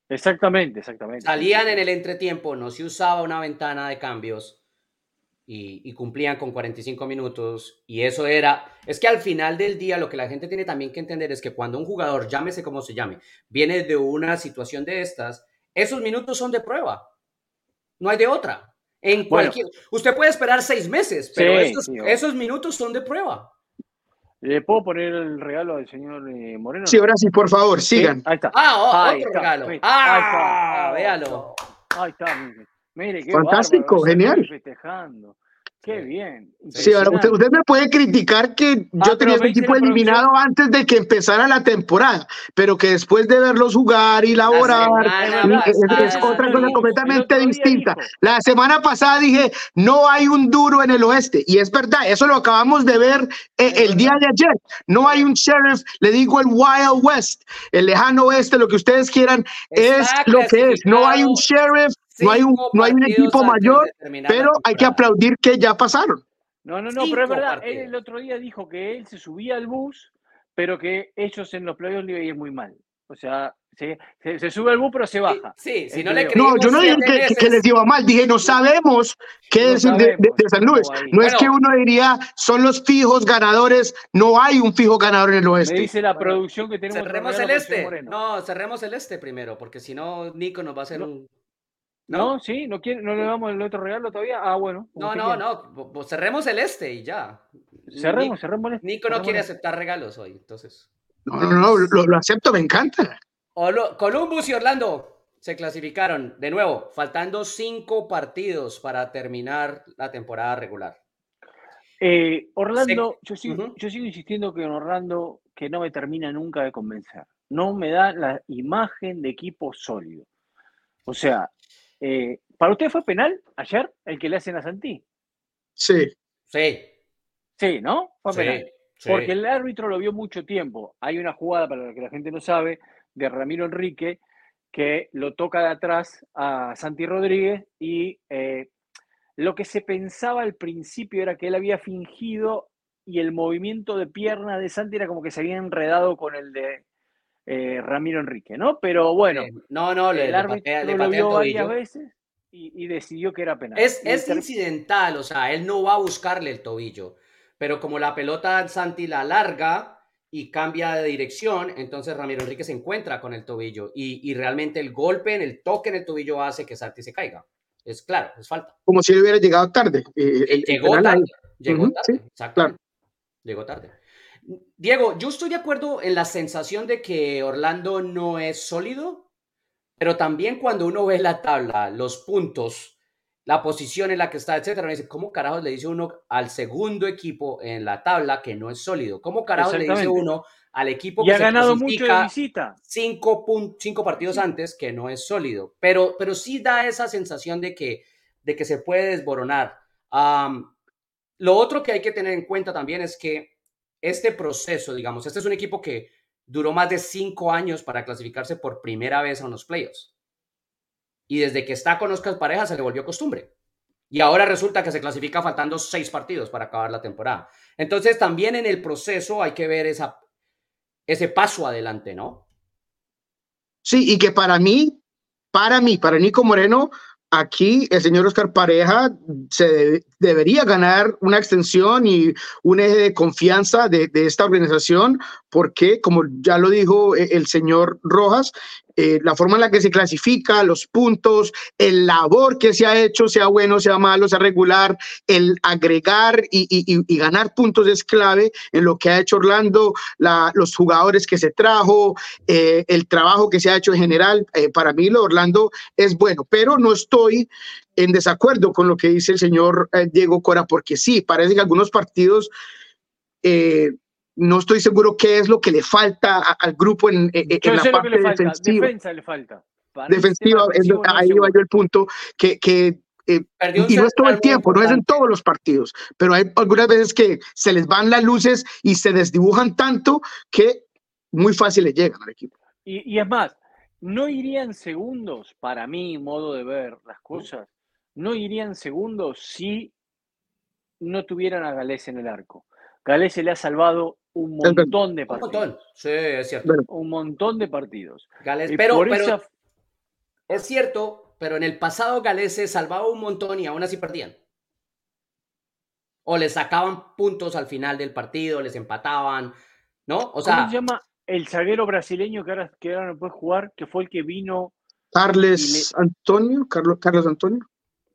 Exactamente, exactamente. Salían en el entretiempo, no se usaba una ventana de cambios y, cumplían con 45 minutos. Y eso era, es que al final del día lo que la gente tiene también que entender es que cuando un jugador, llámese como se llame, viene de una situación de estas, esos minutos son de prueba. No hay de otra. En cualquier, usted puede esperar seis meses, pero esos, minutos son de prueba. ¿Le puedo poner el regalo al señor eh, Moreno? Sí, ahora sí, por favor, sigan. Ahí está. Ah, otro regalo. Ah, véalo. Ahí está, mire. Qué Fantástico, genial. Festejando. Qué bien. Sí, ahora usted, me puede criticar que yo tenía este equipo eliminado antes de que empezara la temporada, pero que después de verlos jugar y laborar es, otra cosa completamente distinta. La semana pasada dije, no hay un duro en el oeste, y es verdad, eso lo acabamos de ver eh, el día de ayer. No hay un sheriff, le digo el Wild West, el lejano oeste, lo que ustedes quieran, es lo que es. No hay un sheriff no hay un, no hay un equipo mayor, pero hay que aplaudir que ya pasaron. No, no, no, pero es verdad, él el otro día dijo que él se subía al bus, pero que ellos en los playoffs le iban muy mal. O sea, se, se, sube al bus, pero se baja. Sí, si no le No, yo no dije que, les iba mal, dije, no sabemos qué es de, San Luis. No es que uno diría, son los fijos ganadores, no hay un fijo ganador en el oeste. Me dice la producción que tenemos. Cerremos el este. No, cerremos el este primero, porque si no, Nico nos va a hacer un ¿No? sí, ¿no, quiere, ¿no le damos el otro regalo todavía? Ah, bueno. No, no, no, pues cerremos el este y ya. Cerremos, cerremos el este. Nico no quiere aceptar regalos hoy, entonces. No, no, no, lo, acepto, me encanta. Columbus y Orlando se clasificaron, de nuevo, faltando cinco partidos para terminar la temporada regular. Eh, Orlando, yo, sigo, yo sigo insistiendo que en Orlando que no me termina nunca de convencer. No me da la imagen de equipo sólido. O sea, eh, ¿Para usted fue penal ayer el que le hacen a Santí? Sí. Sí. Sí, ¿no? Fue penal. Porque el árbitro lo vio mucho tiempo. Hay una jugada, para la que la gente no sabe, de Ramiro Enrique, que lo toca de atrás a Santi Rodríguez y eh, lo que se pensaba al principio era que él había fingido y el movimiento de pierna de Santi era como que se había enredado con el de eh, Ramiro Enrique, ¿no? Pero bueno, no, no, el árbitro lo vio varias veces y, decidió que era penal. Es, es incidental, o sea, él no va a buscarle el tobillo, pero como la pelota Santi la larga y cambia de dirección, entonces Ramiro Enrique se encuentra con el tobillo y, realmente el golpe en el toque en el tobillo hace que Santi se caiga. Es claro, es falta. Como si él hubiera llegado tarde. Eh, llegó tarde, llegó tarde, exacto. Llegó tarde. Diego, yo estoy de acuerdo en la sensación de que Orlando no es sólido, pero también cuando uno ve la tabla, los puntos, la posición en la que está, etcétera, me dice, ¿cómo carajos le dice uno al segundo equipo en la tabla que no es sólido? ¿Cómo carajos le dice uno al equipo que ha ganado mucho de visita? Cinco, cinco partidos antes que no es sólido, pero, pero sí da esa sensación de que, de que se puede desboronar. lo otro que hay que tener en cuenta también es que este proceso, digamos, este es un equipo que duró más de cinco años para clasificarse por primera vez a unos playoffs. Y desde que está con Oscar Pareja se le volvió costumbre. Y ahora resulta que se clasifica faltando seis partidos para acabar la temporada. Entonces también en el proceso hay que ver esa, ese paso adelante, ¿no? Sí, y que para mí, para mí, para Nico Moreno, aquí el señor Oscar Pareja se debería ganar una extensión y un eje de confianza de, esta organización porque, como ya lo dijo eh, el señor Rojas, eh, la forma en la que se clasifica, los puntos, el labor que se ha hecho, sea bueno, sea malo, sea regular, el agregar y, ganar puntos es clave en lo que ha hecho Orlando, los jugadores que se trajo, eh, el trabajo que se ha hecho en general. para mí, lo Orlando es bueno, pero no estoy en desacuerdo con lo que dice el señor Diego Cora, porque sí, parece que algunos partidos no estoy seguro qué es lo que le falta al grupo en, la parte defensiva. Defensa le falta. defensiva, ahí va yo el punto, que, que eh, y no es todo el tiempo, no es en todos los partidos, pero hay algunas veces que se les van las luces y se desdibujan tanto que muy fácil le llegan al equipo. Y, y es más, no irían segundos, para mí, modo de ver las cosas, no irían segundos si no tuvieran a Galés en el arco. Galés se le ha salvado un montón de partidos. Un montón, sí, es cierto. Un montón de partidos. Gales, pero, es cierto, pero en el pasado Gales se salvaba un montón y aún así perdían. O les sacaban puntos al final del partido, les empataban, ¿no? O sea, ¿Cómo se llama el zaguero brasileño que ahora, que ahora no puede jugar, que fue el que vino? Carles Antonio, Carlos, Carlos Antonio.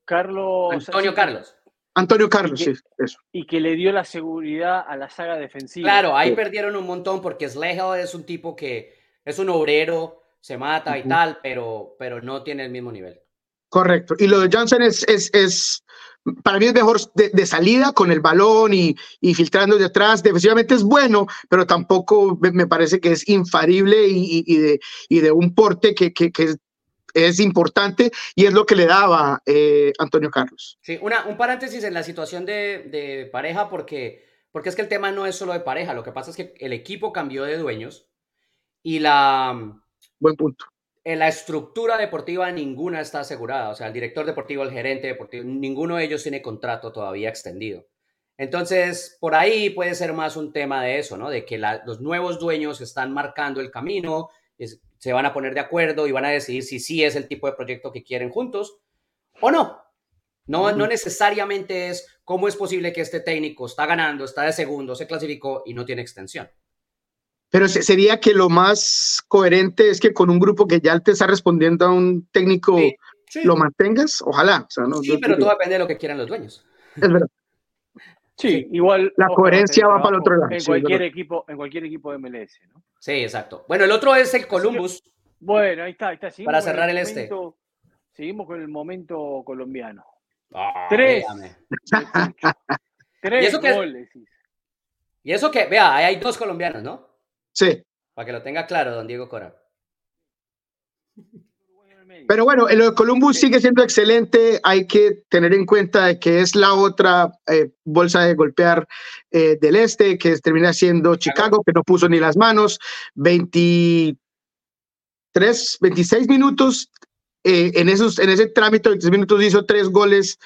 Carlos. Antonio Carlos. Antonio Carlos, sí, eso. Y que le dio la seguridad a la saga defensiva. Claro, ahí perdieron un montón porque Slehel es un tipo que es un obrero, se mata y tal, pero, pero no tiene el mismo nivel. Correcto. Y lo de Johnson es, es, es para mí es mejor de, salida con el balón y, y, filtrando detrás. Defensivamente es bueno, pero tampoco me, parece que es infalible y, y, de, y de un porte que, que, que es importante y es lo que le daba eh, Antonio Carlos. Sí, una, un paréntesis en la situación de, de, pareja porque, porque es que el tema no es solo de pareja, lo que pasa es que el equipo cambió de dueños y la... Buen punto. En la estructura deportiva ninguna está asegurada, o sea, el director deportivo, el gerente deportivo, ninguno de ellos tiene contrato todavía extendido. Entonces, por ahí puede ser más un tema de eso, ¿no? De que los nuevos dueños están marcando el camino, se van a poner de acuerdo y van a decidir si sí es el tipo de proyecto que quieren juntos o no. No, no necesariamente es cómo es posible que este técnico está ganando, está de segundo, se clasificó y no tiene extensión. Pero sería que lo más coherente es que con un grupo que ya te está respondiendo a un técnico lo mantengas, ojalá. sí, pero todo depende de lo que quieran los dueños. Es verdad. Sí, igual. La coherencia va para el otro lado. En, cualquier equipo, en cualquier equipo de MLS, ¿no? Sí, exacto. Bueno, el otro es el Columbus. Bueno, ahí está, ahí está. para cerrar el, este. Seguimos con el momento colombiano. Ah, tres. [laughs] Tres ¿Y eso goles. y eso que, vea, hay dos colombianos, ¿no? Sí. Para que lo tenga claro, don Diego Cora. Pero bueno, el Columbus sigue siendo excelente. Hay que tener en cuenta que es la otra eh, bolsa de golpear eh, del este, que termina siendo Chicago, que no puso ni las manos. 23, 26 minutos. Eh, en, esos, en ese trámite, 26 minutos hizo tres goles.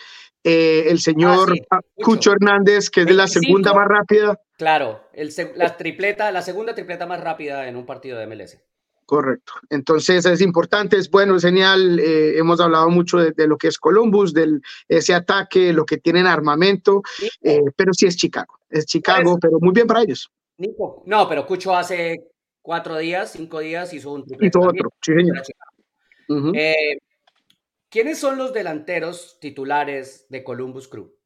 el señor ah, Cucho Hernández, que es de la segunda más rápida. Claro, el, la tripleta, la segunda tripleta más rápida en un partido de MLS. Correcto. Entonces es importante, es bueno, es genial. Eh, hemos hablado mucho de, lo que es Columbus, de ese ataque, lo que tienen armamento, eh, pero sí es Chicago. Es Chicago, pero muy bien para ellos. Nico. No, pero Cucho hace cuatro días, cinco días hizo un triple. Hizo otro, sí, señor. Eh, ¿Quiénes son los delanteros titulares de Columbus Crew?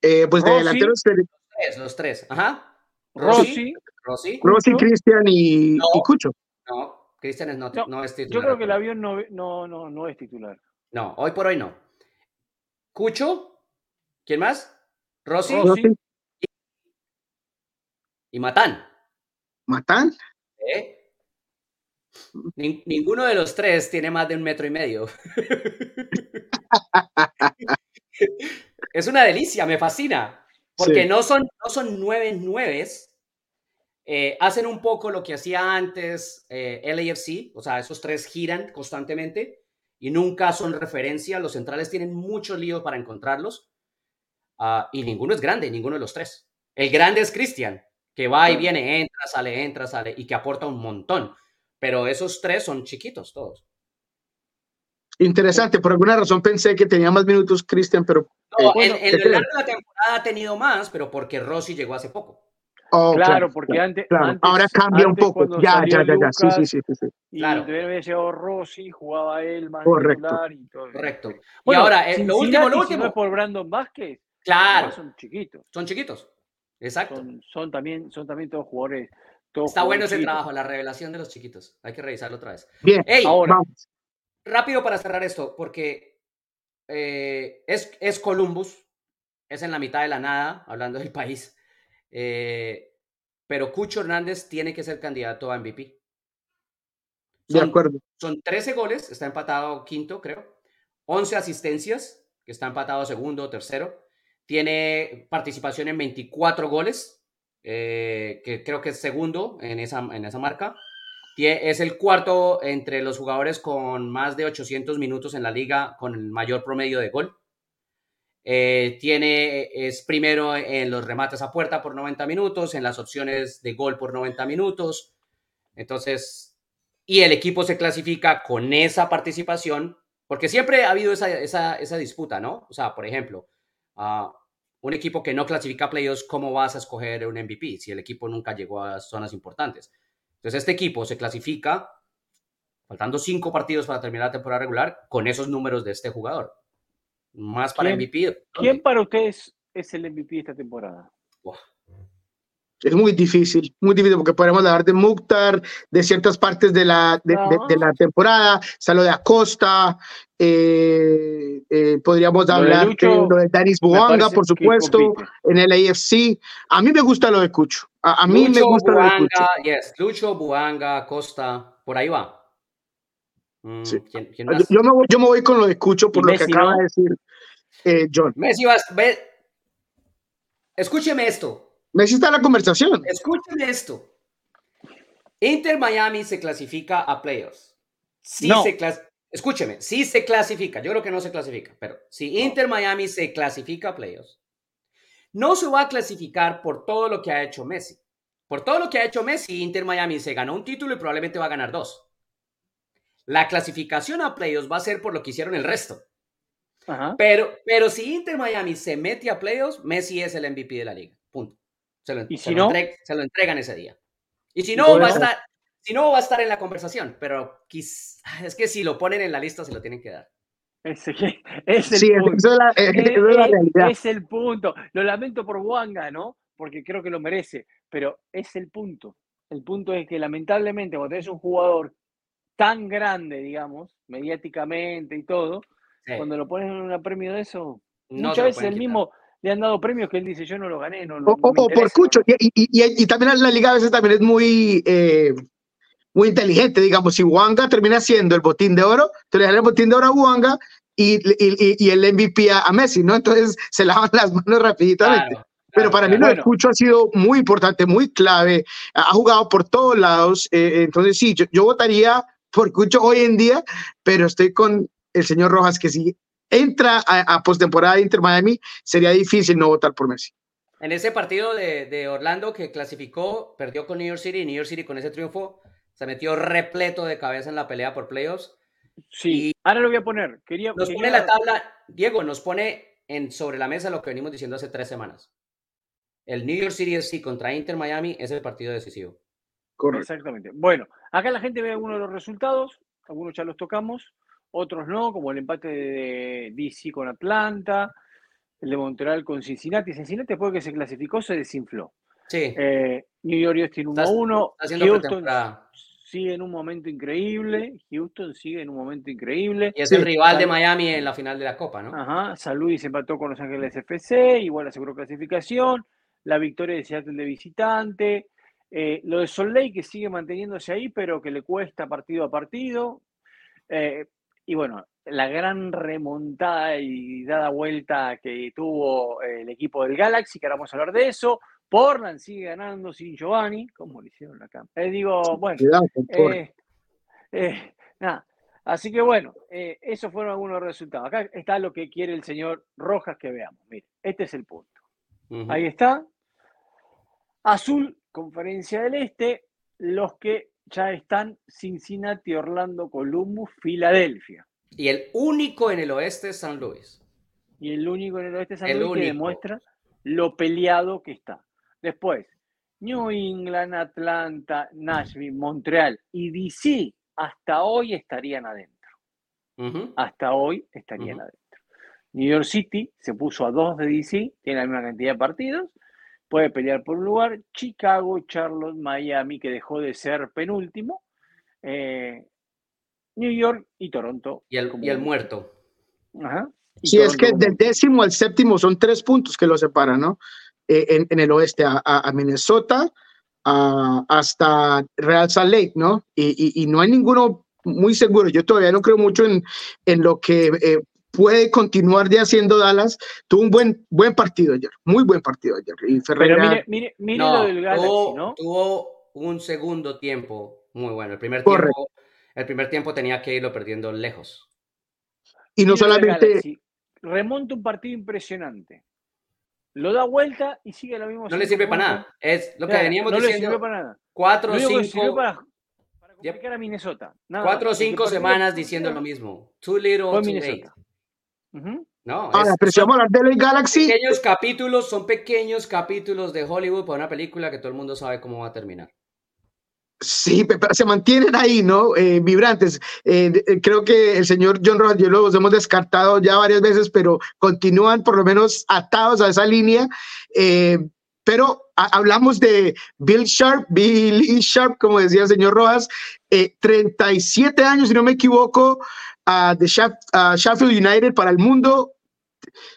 pues de delanteros. Los tres, los tres. Ajá. Rossi. Rossi. Rossi, Cristian y, Cucho. No, Cristian es no, no, es titular. Yo creo que el avión no, no, no, no es titular. No, hoy por hoy no. Cucho. ¿Quién más? Rossi. Y, Matán. ¿Matán? ¿Eh? ninguno de los tres tiene más de un metro y medio. [laughs] es una delicia, me fascina. Porque no, son, no son nueve nueves. Eh, hacen un poco lo que hacía antes eh, LAFC, o sea, esos tres giran constantemente y nunca son referencia. Los centrales tienen mucho lío para encontrarlos ah, y ninguno es grande, ninguno de los tres. El grande es Cristian, que va y viene, entra, sale, entra, sale y que aporta un montón. Pero esos tres son chiquitos todos. Interesante, por alguna razón pensé que tenía más minutos Cristian, pero... No, eh, en, el de la temporada ha tenido más, pero porque Rossi llegó hace poco. Oh, claro, porque antes, Ahora cambia un poco. Ya, ya, ya, ya. Sí, sí, sí, sí, Y claro. había llegado Rossi, jugaba él Correcto. y todo. Correcto. y ahora, eh, lo último, lo último. Si no es por Brandon Vázquez, claro. son chiquitos. Son chiquitos. Exacto. Son, también, son también todos jugadores. Está bueno ese trabajo, la revelación de los chiquitos. Hay que revisarlo otra vez. Bien, ahora. Rápido para cerrar esto, porque eh, es, es Columbus, es en la mitad de la nada, hablando del país. Eh, pero Cucho Hernández tiene que ser candidato a MVP. de acuerdo. Son 13 goles, está empatado quinto, creo. 11 asistencias, que está empatado segundo, tercero. Tiene participación en 24 goles, eh, que creo que es segundo en esa, en esa marca. Es el cuarto entre los jugadores con más de 800 minutos en la liga con el mayor promedio de gol. Eh, tiene, es primero en los remates a puerta por 90 minutos, en las opciones de gol por 90 minutos. Entonces, y el equipo se clasifica con esa participación, porque siempre ha habido esa, esa, esa disputa, ¿no? O sea, por ejemplo, uh, un equipo que no clasifica playoffs, ¿cómo vas a escoger un MVP si el equipo nunca llegó a zonas importantes? Entonces, este equipo se clasifica, faltando cinco partidos para terminar la temporada regular, con esos números de este jugador. Más para MVP. ¿Quién para ustedes es el MVP de esta temporada? Es muy difícil, muy difícil, porque podemos hablar de Mukhtar, de ciertas partes de la, de, la temporada, está lo de Acosta, eh, eh, podríamos hablar de, lo de Danis Buanga, por supuesto, en el AFC. A mí me gusta lo de Cucho. A, mí me gusta lo de Cucho. Yes. Lucho, Buanga, Acosta, por ahí va. Mm, yo, me voy, yo, me voy, con lo de Cucho por lo que acaba de decir eh, John. Messi, vas, ve. Escúcheme esto. Messi está en la conversación. Escúcheme esto. Inter Miami se clasifica a playoffs. Sí se Escúcheme, sí se clasifica. Yo creo que no se clasifica, pero si Inter Miami se clasifica a playoffs, no se va a clasificar por todo lo que ha hecho Messi. Por todo lo que ha hecho Messi, Inter Miami se ganó un título y probablemente va a ganar dos. La clasificación a playoffs va a ser por lo que hicieron el resto. Pero, pero si Inter Miami se mete a playoffs, Messi es el MVP de la liga. Punto. Se lo, se lo entregan ese día. Y si no, va a estar, si no, va a estar en la conversación. Pero es que si lo ponen en la lista, se lo tienen que dar. Es, es el punto. [laughs] Es, la, realidad. es el punto. Lo lamento por Wanga, ¿no? Porque creo que lo merece. Pero es el punto. El punto es que lamentablemente cuando tenés un jugador tan grande, digamos, mediáticamente y todo, cuando lo pones en un premio de eso, muchas veces el mismo le han dado premios que él dice, yo no lo gané. No, o, por cucho. Y, y, también la liga a veces también es muy, eh, muy inteligente, digamos, si Wanga termina siendo el botín de oro, te le dan el botín de oro a Wanga y, y, el MVP a, Messi, ¿no? Entonces [laughs] se lavan las manos rapiditamente. Pero para mí lo de Cucho ha sido muy importante, muy clave, ha jugado por todos lados, eh, entonces sí, yo, yo votaría por Cucho hoy en día, pero estoy con el señor Rojas que si entra a, postemporada de Inter Miami, sería difícil no votar por Messi. En ese partido de, Orlando que clasificó, perdió con New York City, y New York City con ese triunfo se metió repleto de cabeza en la pelea por playoffs. Sí, ahora lo voy a poner. Quería, nos pone la tabla, Diego, nos pone en, sobre la mesa lo que venimos diciendo hace tres semanas. El New York City FC contra Inter Miami es el partido decisivo. Exactamente. Bueno, acá la gente ve algunos de los resultados, algunos ya los tocamos, otros no, como el empate de DC con Atlanta, el de Montreal con Cincinnati. Cincinnati después de que se clasificó se desinfló. Sí. Eh, New York tiene 1-1. Houston sigue en un momento increíble. Houston sigue en un momento increíble. Y es el rival de Miami en la final de la Copa, ¿no? Ajá. San Luis empató con Los Ángeles FC, igual aseguró clasificación. La victoria de Seattle de visitante. Eh, lo de Sol que sigue manteniéndose ahí, pero que le cuesta partido a partido. Eh, y bueno, la gran remontada y dada vuelta que tuvo el equipo del Galaxy, que ahora vamos a hablar de eso. Portland sigue ganando sin Giovanni, como le hicieron acá. Eh, digo, bueno. nada. Así que bueno, esos fueron algunos resultados. Acá está lo que quiere el señor Rojas que veamos. Mire, este es el punto. Ahí está. Azul Conferencia del Este, los que ya están Cincinnati, Orlando, Columbus, Filadelfia. Y el único en el oeste es San Luis. Y el único en el oeste es San Luis que demuestra lo peleado que está. Después, New England, Atlanta, Nashville, Montreal y DC hasta hoy estarían adentro. Hasta hoy estarían adentro. New York City se puso a dos de DC, tiene la misma cantidad de partidos, puede pelear por un lugar. Chicago, Charlotte, Miami, que dejó de ser penúltimo. Eh, New York y Toronto. Y el, y el muerto. Ajá. Sí, es que del décimo al séptimo son tres puntos que lo separan, ¿no? Eh, en, el oeste, a, Minnesota, hasta Real Salt Lake, ¿no? Y, no hay ninguno muy seguro. Yo todavía no creo mucho en, en lo que eh, puede continuar de haciendo Dallas. Tuvo un buen, buen partido ayer, muy buen partido ayer. Y Pero mire, mire, mire lo del Galaxy, tuvo, ¿no? Tuvo un segundo tiempo muy bueno. El primer tiempo, el primer tiempo tenía que irlo perdiendo lejos. Y no solamente. Remonta un partido impresionante. Lo da vuelta y sigue lo mismo. No le sirve para nada. Es lo que veníamos no diciendo. No le sirve para nada. Cuatro o cinco. Para, para complicar a Minnesota. Cuatro o cinco semanas diciendo lo mismo. Too little, too late. No, Ahora, pero si vamos a hablar de la Galaxy. Pequeños capítulos, son pequeños capítulos de Hollywood para una película que todo el mundo sabe cómo va a terminar. Sí, pero se mantienen ahí, ¿no? Eh, vibrantes. Eh, eh, creo que el señor John Rojas, yo los hemos descartado ya varias veces, pero continúan por lo menos atados a esa línea. pero hablamos de Bill Sharp, Billy Sharp, como decía el señor Rojas, 37 años, si no me equivoco, de Sheffield United para el mundo.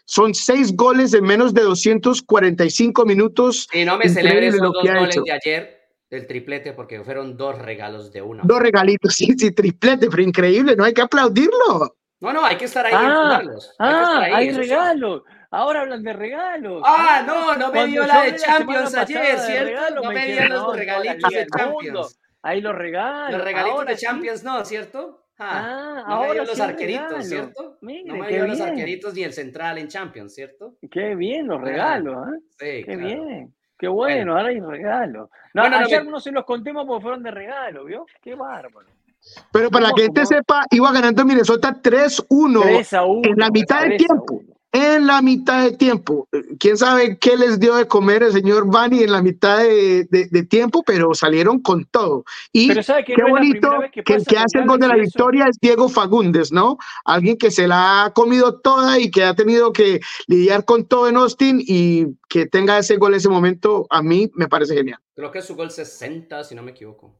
Son seis goles en menos de 245 minutos. Y no me celebres esos dos goles de ayer del triplete porque fueron dos regalos de uno. Dos regalitos, sí, sí, triplete, pero increíble, no hay que aplaudirlo. No, no, hay que estar ahí. Ah, ah hay, regalos. Ahora hablan de regalos. Ah, no, no me dio la de Champions ayer, ¿cierto? no me dio los regalitos de Champions. Ahí los regalos. Los regalitos de Champions, no, ¿cierto? Ah, no ahora me dio los arqueritos, ¿cierto? no me dio los arqueritos ni el central en Champions, ¿cierto? Qué bien los regalos, ¿eh? Sí, Qué bien. Qué bueno, ahora hay regalos. No, ayer no, se los contemos porque fueron de regalo, ¿vio? Qué bárbaro. Pero para que gente sepa, iba ganando Minnesota 3-1 en la mitad del tiempo en la mitad de tiempo. Quién sabe qué les dio de comer el señor Bani en la mitad de, tiempo, pero salieron con todo. Y qué bonito que, el que hace el gol de la victoria es Diego Fagundes, ¿no? Alguien que se la ha comido toda y que ha tenido que lidiar con todo en Austin y que tenga ese gol en ese momento, a mí me parece genial. Creo que es su gol 60, si no me equivoco.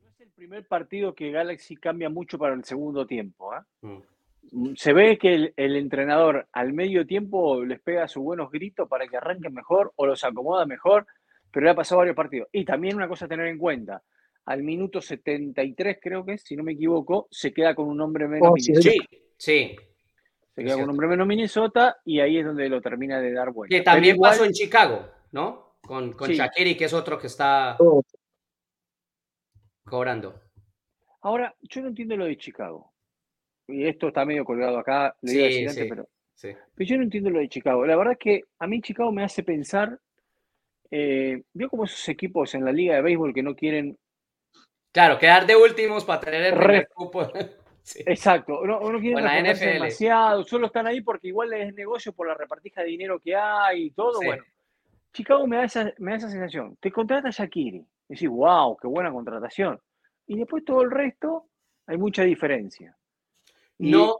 Es el primer partido que Galaxy cambia mucho para el segundo tiempo. ¿eh? Se ve que el, entrenador al medio tiempo les pega sus buenos gritos para que arranquen mejor o los acomoda mejor, pero le ha pasado varios partidos. Y también una cosa a tener en cuenta, al minuto 73 creo que si no me equivoco, se queda con un hombre menos oh, Minnesota. Sí, sí. Se queda con un hombre menos Minnesota y ahí es donde lo termina de dar vuelta. Que también pasó en Chicago, ¿no? Con, con Shakiri, que es otro que está oh. cobrando. Ahora, yo no entiendo lo de Chicago y esto está medio colgado acá, le digo pero, pero yo no entiendo lo de Chicago. La verdad es que a mí Chicago me hace pensar, eh, vio como esos equipos en la liga de béisbol que no quieren... Claro, quedar de últimos para tener el cupo. [laughs] Exacto, no, no quieren demasiado, solo están ahí porque igual es negocio por la repartija de dinero que hay y todo, bueno. Chicago me da, esa, me da esa sensación. Te contrata Shakiri. Decís, wow, qué buena contratación. Y después todo el resto, hay mucha diferencia no,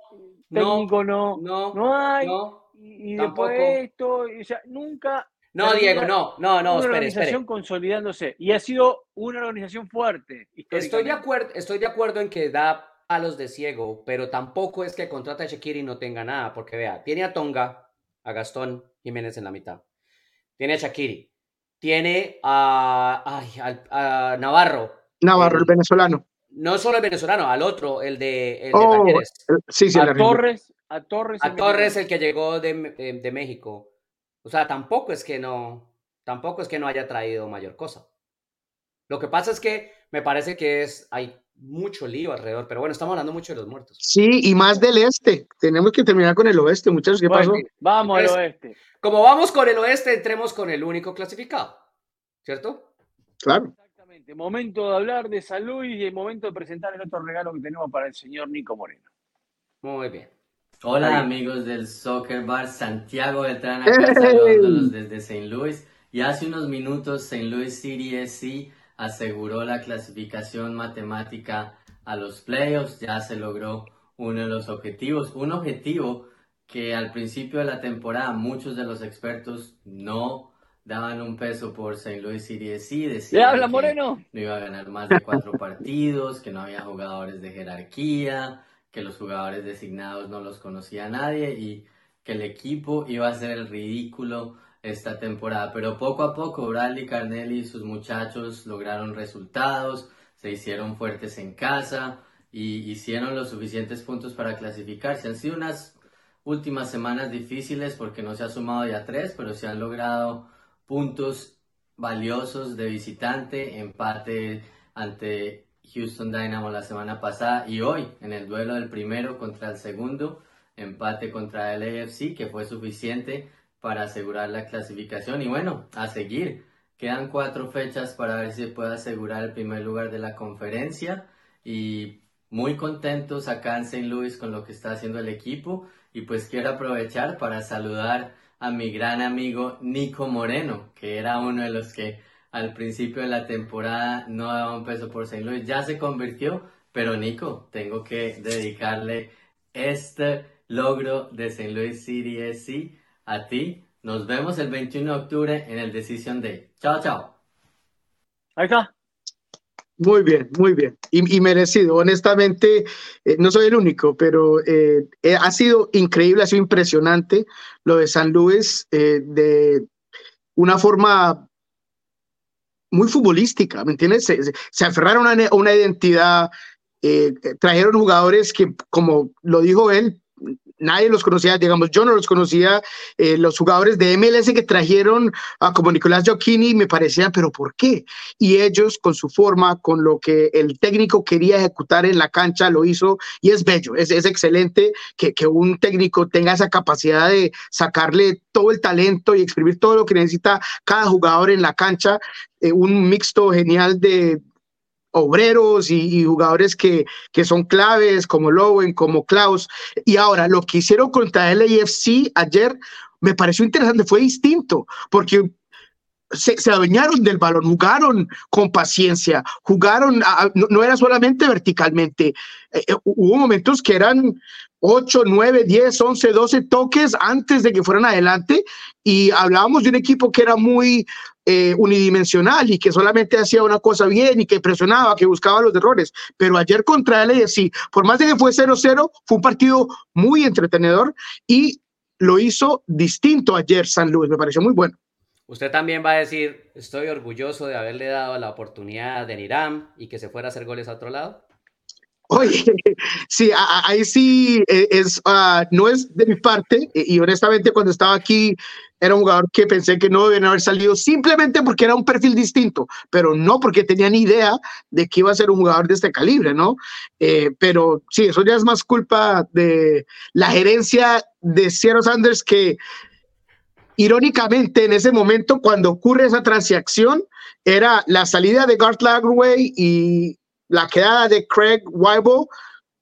técnico no, no, no, hay. y, después esto, o sea, nunca. No, Diego, no, no, no, una organización consolidándose y ha sido una organización fuerte. Estoy de acuerdo, estoy de acuerdo en que da a los de ciego, pero tampoco es que contrata a Shakiri y no tenga nada, porque vea, tiene a Tonga, a Gastón Jiménez en la mitad, tiene a Shakiri, tiene a, a Navarro. Navarro, el venezolano no solo el venezolano, al otro, el de, el oh, Sí, sí, a Torres, a Torres. A Torres, el que llegó de, eh, de, México. O sea, tampoco es que no, tampoco es que no haya traído mayor cosa. Lo que pasa es que me parece que es, hay mucho lío alrededor, pero bueno, estamos hablando mucho de los muertos. Sí, y más del este. Tenemos que terminar con el oeste, muchachos. ¿Qué pasó? Vamos al oeste. Como vamos con el oeste, entremos con el único clasificado, ¿cierto? Claro. Momento de hablar de salud y de momento de presentar el otro regalo que tenemos para el señor Nico Moreno. Muy bien. Hola amigos del Soccer Bar Santiago de Trana, saludándolos desde St. Louis. Y hace unos minutos St. Louis City SC aseguró la clasificación matemática a los playoffs, ya se logró uno de los objetivos, un objetivo que al principio de la temporada muchos de los expertos no daban un peso por St. Louis City SC, decían habla, Moreno? no iba a ganar más de cuatro partidos, que no había jugadores de jerarquía, que los jugadores designados no los conocía nadie y que el equipo iba a ser el ridículo esta temporada. Pero poco a poco Bradley Carnelli y sus muchachos lograron resultados, se hicieron fuertes en casa y hicieron los suficientes puntos para clasificarse. Han sido unas últimas semanas difíciles porque no se ha sumado ya tres, pero se han logrado puntos valiosos de visitante, empate ante Houston Dynamo la semana pasada y hoy en el duelo del primero contra el segundo, empate contra el AFC que fue suficiente para asegurar la clasificación y bueno, a seguir. Quedan cuatro fechas para ver si se puede asegurar el primer lugar de la conferencia y muy contentos acá en St. Louis con lo que está haciendo el equipo y pues quiero aprovechar para saludar a mi gran amigo Nico Moreno, que era uno de los que al principio de la temporada no daba un peso por St. Louis, ya se convirtió, pero Nico, tengo que dedicarle este logro de St. Louis City SC a ti. Nos vemos el 21 de octubre en el Decision Day. Chao, chao. Ahí está. Muy bien, muy bien. Y, merecido. Honestamente, eh, no soy el único, pero eh, eh, ha sido increíble, ha sido impresionante lo de San Luis de una forma muy futbolística, ¿me entiendes? Se, aferraron a una identidad, trajeron jugadores que, como lo dijo él, nadie los conocía, digamos, yo no los conocía, eh, los jugadores de MLS que trajeron a como Nicolás Gioacchini me parecían, pero ¿por qué? Y ellos con su forma, con lo que el técnico quería ejecutar en la cancha, lo hizo y es bello, es, es excelente que, que un técnico tenga esa capacidad de sacarle todo el talento y exprimir todo lo que necesita cada jugador en la cancha, eh, un mixto genial de, obreros y, jugadores que, que, son claves, como Lowen, como Klaus. Y ahora, lo que hicieron contra el AFC ayer me pareció interesante, fue distinto, porque se, se, adueñaron del balón, jugaron con paciencia, jugaron, no, era solamente verticalmente, eh, eh, hubo momentos que eran 8, 9, 10, 11, 12 toques antes de que fueran adelante y hablábamos de un equipo que era muy eh, unidimensional y que solamente hacía una cosa bien y que presionaba, que buscaba los errores. Pero ayer contra el sí, por más de que fue 0-0, fue un partido muy entretenedor y lo hizo distinto ayer San Luis, me pareció muy bueno. Usted también va a decir, estoy orgulloso de haberle dado la oportunidad de Niram y que se fuera a hacer goles a otro lado. Oye, sí, ahí sí eh, es, ah, no es de mi parte y honestamente cuando estaba aquí era un jugador que pensé que no debía haber salido simplemente porque era un perfil distinto, pero no porque tenía ni idea de que iba a ser un jugador de este calibre, ¿no? Eh, pero sí, eso ya es más culpa de la gerencia de Seattle Sanders que irónicamente en ese momento cuando ocurre esa transacción era la salida de Garth Lagway y la quedada de Craig Weibel.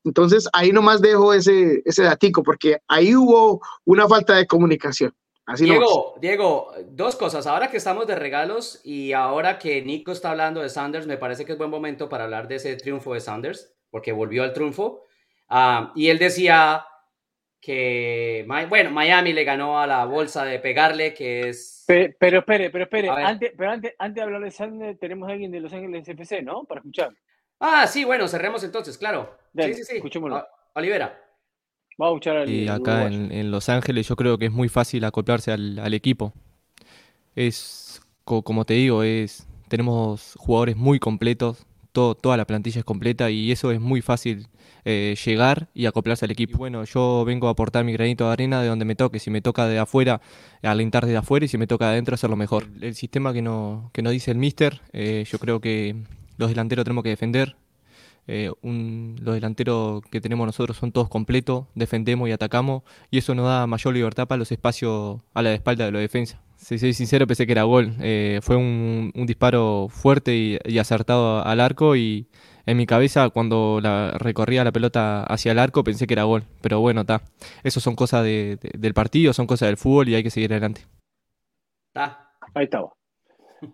Entonces ahí nomás dejo ese, ese datico porque ahí hubo una falta de comunicación. Diego, Diego, dos cosas. Ahora que estamos de regalos y ahora que Nico está hablando de Sanders, me parece que es buen momento para hablar de ese triunfo de Sanders, porque volvió al triunfo. Ah, y él decía que, bueno, Miami le ganó a la bolsa de pegarle, que es... Pero, espere, pero espere, antes, pero antes, antes de hablar de Sanders, tenemos a alguien de Los Ángeles FC, ¿no? Para escuchar. Ah, sí, bueno, cerremos entonces, claro. sí, sí, sí. Escuchémoslo. Olivera. Y acá en, Los Ángeles yo creo que es muy fácil acoplarse al, equipo. Es, como te digo, es tenemos jugadores muy completos, toda la plantilla es completa y eso es muy fácil eh, llegar y acoplarse al equipo. bueno, yo vengo a aportar mi granito de arena de donde me toque. Si me toca de afuera, alentar desde afuera y si me toca de adentro, hacerlo mejor. El sistema que, no, que nos dice el mister, eh, yo creo que los delanteros tenemos que defender, eh, los delanteros que tenemos nosotros son todos completos, defendemos y atacamos, y eso nos da mayor libertad para los espacios a la espalda de la defensa. Si soy sincero, pensé que era gol. Eh, fue un, disparo fuerte y, acertado al arco, y en mi cabeza, cuando la, recorría la pelota hacia el arco, pensé que era gol. Pero bueno, está. Eso son cosas del partido, son cosas del fútbol y hay que seguir adelante. Ahí estaba.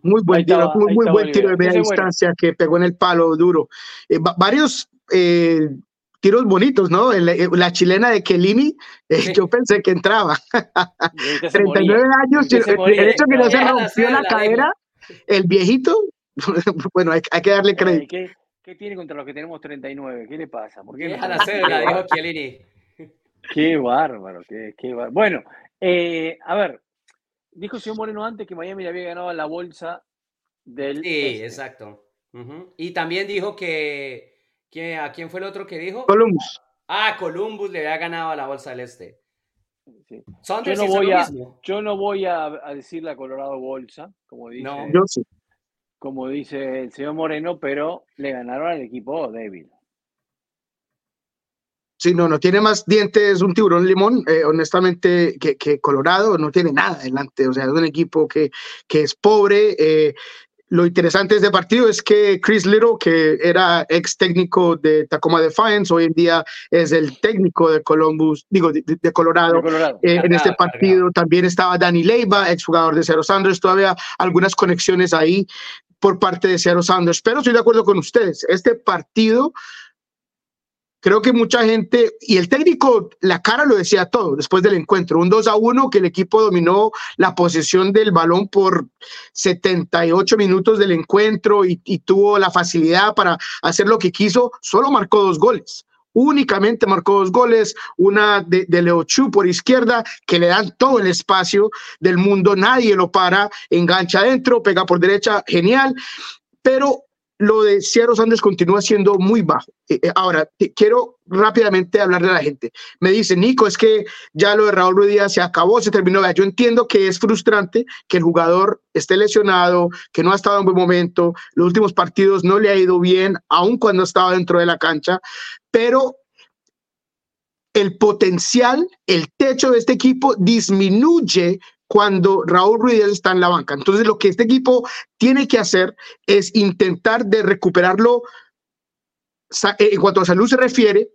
Muy buen tiro, muy, buen tiro de media distancia que pegó en el palo duro. Eh, varios eh, tiros bonitos, ¿no? Eh, la, chilena de Kelini, yo pensé que entraba. 39 años, el, hecho que no se rompió la, cadera, el viejito, [laughs] bueno, hay, que darle crédito. ¿Qué, ¿Qué, tiene contra los que tenemos 39? ¿Qué le pasa? ¿Por qué Deja la cédula, [laughs] dijo Chiellini. Qué bárbaro, qué, qué bárbaro. Bueno, eh, a ver, dijo el señor Moreno antes que Miami le había ganado la bolsa del. Sí, este. exacto. Y también dijo que, que. ¿A quién fue el otro que dijo? Columbus. Ah, Columbus le había ganado a la bolsa del este. Yo, no voy a, yo no voy a, decir la Colorado Bolsa, como dice, yo sí. como dice el señor Moreno, pero le ganaron al equipo débil. Sí, no, no tiene más dientes un tiburón limón, eh, honestamente, que, Colorado, no tiene nada adelante. O sea, es un equipo que, que es pobre. Eh, lo interesante de este partido es que Chris Little, que era ex técnico de Tacoma Defiance, hoy en día es el técnico de Columbus, digo, de, Colorado. Eh, en este partido también estaba Danny Leiva, ex jugador de Seattle Sanders, todavía algunas conexiones ahí por parte de Seattle Sanders. Pero estoy de acuerdo con ustedes, este partido creo que mucha gente, y el técnico, la cara lo decía todo después del encuentro, un 2 a 1 que el equipo dominó la posesión del balón por 78 minutos del encuentro y, tuvo la facilidad para hacer lo que quiso, solo marcó dos goles. Únicamente marcó dos goles, una de, de Leo Chu por izquierda, que le dan todo el espacio del mundo, nadie lo para, engancha adentro, pega por derecha, genial, pero lo de Seattle Sanders continúa siendo muy bajo. Eh, eh, ahora, quiero rápidamente hablarle a la gente. Me dice, Nico, es que ya lo de Raúl Ruiz se acabó, se terminó. Yo entiendo que es frustrante que el jugador esté lesionado, que no ha estado en buen momento, los últimos partidos no le ha ido bien, aun cuando estaba dentro de la cancha, pero el potencial, el techo de este equipo disminuye cuando Raúl Ruiz está en la banca. Entonces, lo que este equipo tiene que hacer es intentar de recuperarlo eh, en cuanto a salud se refiere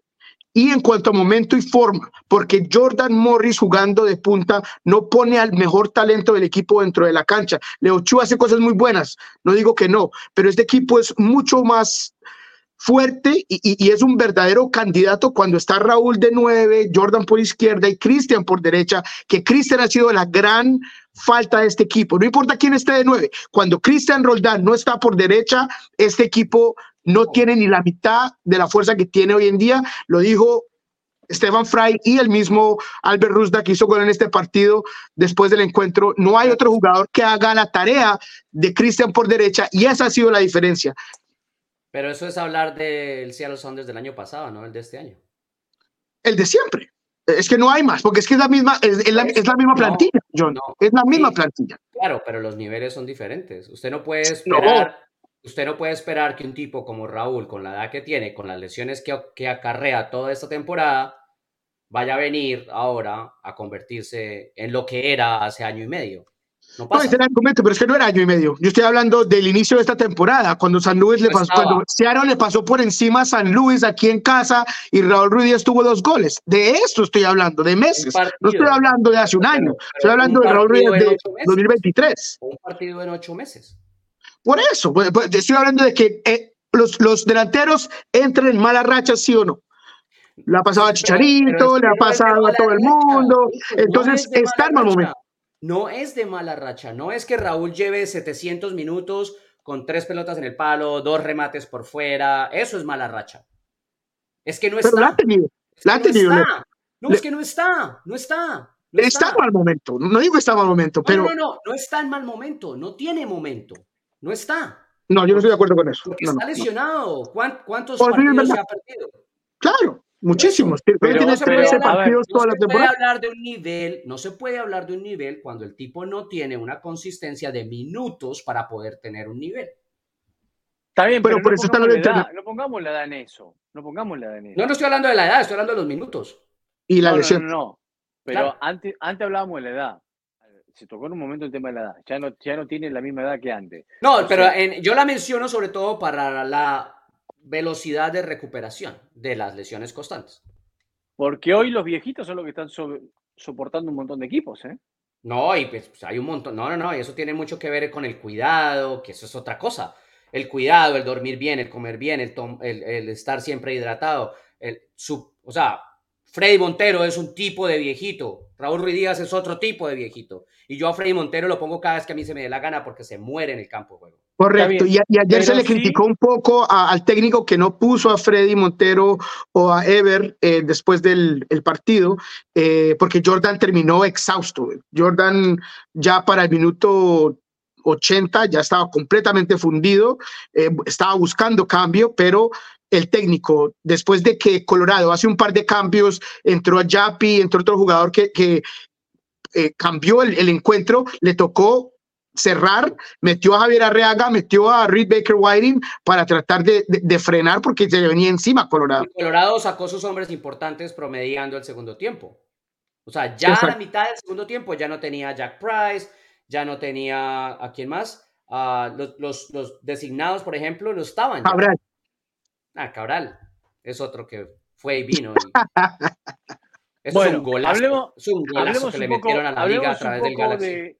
y en cuanto a momento y forma, porque Jordan Morris jugando de punta no pone al mejor talento del equipo dentro de la cancha. Leo Chu hace cosas muy buenas, no digo que no, pero este equipo es mucho más fuerte y, es un verdadero candidato cuando está Raúl de nueve, Jordan por izquierda y Cristian por derecha, que Cristian ha sido la gran falta de este equipo. No importa quién esté de nueve, cuando Cristian Roldán no está por derecha, este equipo no tiene ni la mitad de la fuerza que tiene hoy en día. Lo dijo Stefan Fry y el mismo Albert Rusda que hizo gol en este partido después del encuentro. No hay otro jugador que haga la tarea de Cristian por derecha y esa ha sido la diferencia. Pero eso es hablar del Seattle Sounders del año pasado, ¿no? El de este año. El de siempre. Es que no hay más, porque es que es la misma, es, la, misma plantilla, John. es la misma plantilla. Claro, pero los niveles son diferentes. Usted no puede esperar, usted no puede esperar que un tipo como Raúl, con la edad que tiene, con las lesiones que, que acarrea toda esta temporada, vaya a venir ahora a convertirse en lo que era hace año y medio. No pasa. el argumento, pero es que no era año y medio. Yo estoy hablando del inicio de esta temporada, cuando San Luis le pasó, cuando Seattle le pasó por encima a San Luis aquí en casa y Raúl Ruiz tuvo dos goles. De esto estoy hablando, de meses. No estoy hablando de hace un año. estoy hablando de Raúl Ruiz de 2023. Un partido en ocho meses. Por eso, pues, pues, estoy hablando de que eh, los, los delanteros entran en mala racha, sí o no. Le ha pasado a Chicharito, le ha pasado a todo el mundo. Entonces, está en mal momento no es de mala racha, no es que Raúl lleve 700 minutos con tres pelotas en el palo, dos remates por fuera, eso es mala racha. Es que no está. la ha tenido, la ha tenido. No, es que no está, no está. está, en mal momento, no digo que está en mal momento, pero... No, no, no, no está en mal momento, no tiene momento, no está. No, yo no estoy de acuerdo con eso. Porque está lesionado. ¿Cuántos partidos se ha perdido? Claro, Muchísimos. Pero, no se puede, hablar de un nivel, no se puede hablar de un nivel cuando el tipo no tiene una consistencia de minutos para poder tener un nivel. Está bien, pero, por no eso está la No pongamos la edad en eso. No pongamos la edad en eso. No, no estoy hablando de la edad, estoy hablando de los minutos. Y la lesión. No, no, Pero antes, antes hablábamos de la edad. Se tocó en un momento el tema de la edad. Ya no, ya no tiene la misma edad que antes. No, pero yo la menciono sobre todo para la velocidad de recuperación de las lesiones constantes. Porque hoy los viejitos son los que están soportando un montón de equipos, ¿eh? No, y pues, pues, hay un montón. No, no, no, eso tiene mucho que ver con el cuidado, que eso es otra cosa. El cuidado, el dormir bien, el comer bien, el, el, estar siempre hidratado. El, su, o sea, Freddy Montero es un tipo de viejito. Raúl Ruiz Díaz es otro tipo de viejito. Y yo a Freddy Montero lo pongo cada vez que a mí se me dé la gana porque se muere en el campo de juego. Correcto. Y, ayer se le criticó un poco al técnico que no puso a Freddy Montero o a Ever eh, después del partido, eh, porque Jordan terminó exhausto. Jordan ya para el minuto 80 ya estaba completamente fundido, eh, estaba buscando cambio, pero el técnico, después de que Colorado hace un par de cambios, entró a Yapi, entró otro jugador que, que cambió el, el encuentro, le tocó cerrar, metió a Javier Arreaga, metió a Reed Baker Whiting para tratar de, frenar porque se le venía encima Colorado. Colorado sacó sus hombres importantes promediando el segundo tiempo. O sea, ya a la mitad del segundo tiempo ya no tenía a Jack Price, ya no tenía a quién más. los, los, designados, por ejemplo, no estaban. Cabral. Ah, Cabral. Es otro que fue y vino. [laughs] es bueno, un golazo. es un golazo que le metieron a la liga a través del Galaxy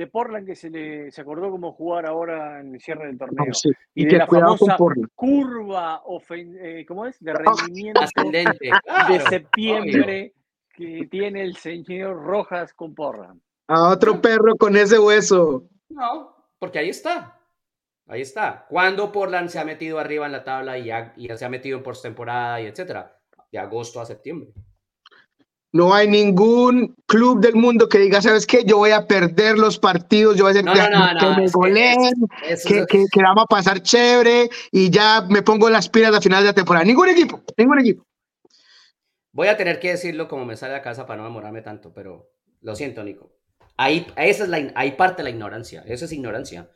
de Portland que se le se acordó cómo jugar ahora en el cierre del torneo. Y, de la famosa curva eh, ¿cómo es? de [laughs] rendimiento ascendente de septiembre que tiene el señor Rojas con Portland. A otro perro con ese hueso. No, porque ahí está. Ahí está. Cuando Portland se ha metido arriba en la tabla y ya, y se ha metido en postemporada y etcétera? De agosto a septiembre. No hay ningún club del mundo que diga, ¿sabes qué? Yo voy a perder los partidos, yo voy a hacer que, me goleen, que, que, vamos a pasar chévere y ya me pongo las pilas a final de la temporada. Ningún equipo, ningún equipo. Voy a tener que decirlo como me sale a casa para no demorarme tanto, pero lo siento, Nico. Ahí, esa es la, ahí parte la ignorancia, esa es ignorancia.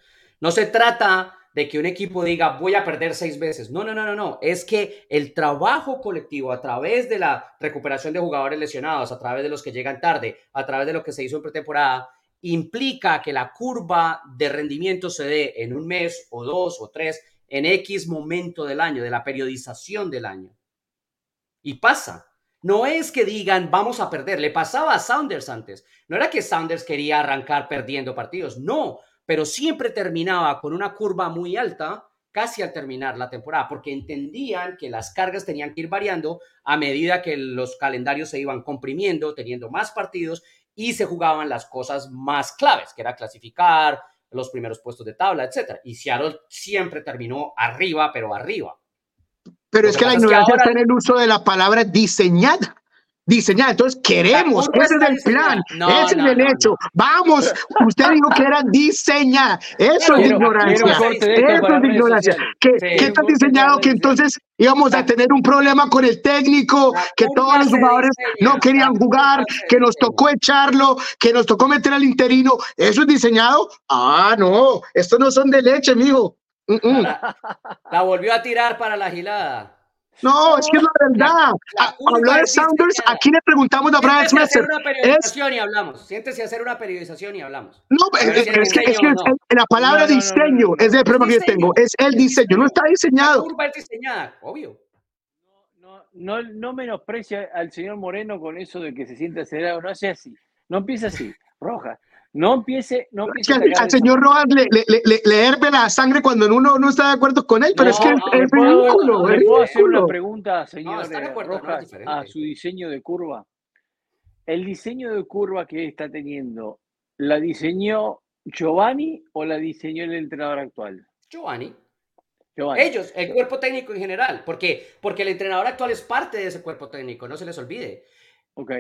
No se trata de que un equipo diga voy a perder seis veces. No, no, no, no, no. Es que el trabajo colectivo a través de la recuperación de jugadores lesionados, a través de los que llegan tarde, a través de lo que se hizo en pretemporada, implica que la curva de rendimiento se dé en un mes o dos o tres, en X momento del año, de la periodización del año. Y pasa. No es que digan vamos a perder. Le pasaba a Saunders antes. No era que Saunders quería arrancar perdiendo partidos. No, pero siempre terminaba con una curva muy alta casi al terminar la temporada, porque entendían que las cargas tenían que ir variando a medida que los calendarios se iban comprimiendo, teniendo más partidos y se jugaban las cosas más claves, que era clasificar, los primeros puestos de tabla, etc. Y Seattle siempre terminó arriba, pero arriba. Pero es que, la ignorancia está en el uso de la palabra diseñada diseñada. Entonces queremos, ese es el plan, ese es el hecho. Vamos, usted dijo que era diseñada. Eso es ignorancia. Eso es ignorancia. ¿Qué, ¿qué está diseñado que entonces íbamos a tener un problema con el técnico, que todos los jugadores no querían jugar, que nos tocó echarlo, que nos tocó meter al interino? ¿Eso es diseñado? Ah, no, estos no son de leche, mijo. [laughs] La volvió a tirar para la gilada. No, es que es la verdad. Habló de Sanders, aquí le preguntamos a Brad Smith. hacer una periodización y hablamos. Siéntese a hacer una periodización y hablamos. No, es, es, que, es que la palabra diseño es el problema que yo tengo. Es el diseño, no está diseñado. La curva es diseñada, obvio. No, no, no menosprecia al señor Moreno con eso de que se siente acelerado. No hace así. No empieza así. Roja. No empiece, no empiece al, señor Rojas le, le, le, herve la sangre cuando uno no está de acuerdo con él, pero es que es, ridículo. ¿Le puedo hacer una pregunta, señor Rojas, a su diseño de curva? El diseño de curva que está teniendo, ¿la diseñó Giovanni o la diseñó el entrenador actual? Giovanni. Giovanni. Ellos, el cuerpo técnico en general, porque, porque el entrenador actual es parte de ese cuerpo técnico, no se les olvide. Ok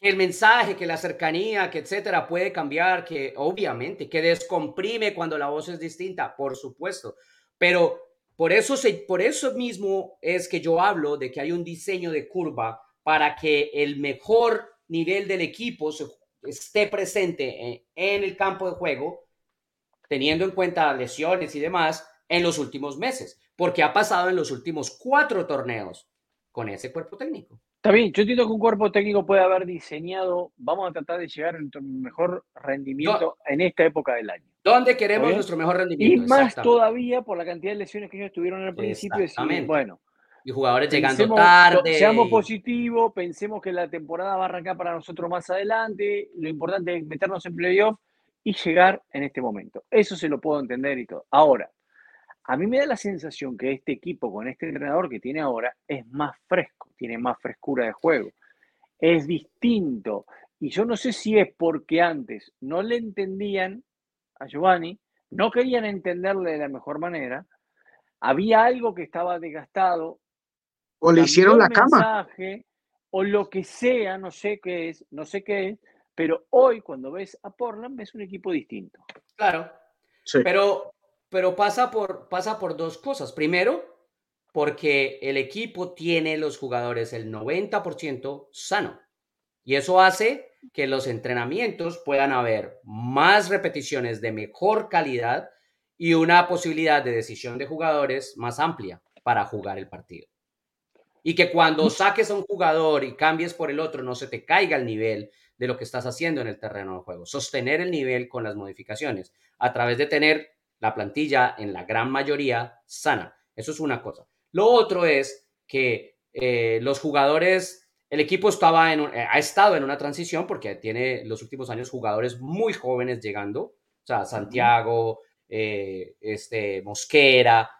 el mensaje, que la cercanía, que etcétera, puede cambiar, que obviamente, que descomprime cuando la voz es distinta, por supuesto. Pero por eso, por eso mismo es que yo hablo de que hay un diseño de curva para que el mejor nivel del equipo esté presente en el campo de juego, teniendo en cuenta lesiones y demás, en los últimos meses, porque ha pasado en los últimos cuatro torneos con ese cuerpo técnico. Está bien, yo entiendo que un cuerpo técnico puede haber diseñado, vamos a tratar de llegar a nuestro mejor rendimiento en esta época del año. ¿Dónde queremos nuestro mejor rendimiento? Y más todavía por la cantidad de lesiones que ellos tuvieron al principio. Decir, bueno, y jugadores llegando tarde. Seamos positivos, pensemos que la temporada va a arrancar para nosotros más adelante. Lo importante es meternos en playoff y llegar en este momento. Eso se lo puedo entender y todo. Ahora, a mí me da la sensación que este equipo con este entrenador que tiene ahora es más fresco, tiene más frescura de juego, es distinto. Y yo no sé si es porque antes no le entendían a Giovanni, no querían entenderle de la mejor manera, había algo que estaba desgastado. O le hicieron la cama. O lo que sea, no sé qué es, no sé qué es, pero hoy cuando ves a Portland ves un equipo distinto. Claro. Pero, pero pasa, por, pasa por dos cosas. Primero, porque el equipo tiene los jugadores el 90% sano. Y eso hace que los entrenamientos puedan haber más repeticiones de mejor calidad y una posibilidad de decisión de jugadores más amplia para jugar el partido. Y que cuando saques a un jugador y cambies por el otro, no se te caiga el nivel de lo que estás haciendo en el terreno de juego. Sostener el nivel con las modificaciones a través de tener la plantilla en la gran mayoría sana. Eso es una cosa. Lo otro es que eh, los jugadores, el equipo estaba en eh, ha estado en una transición porque tiene los últimos años jugadores muy jóvenes llegando. O sea, Santiago, eh, este, Mosquera,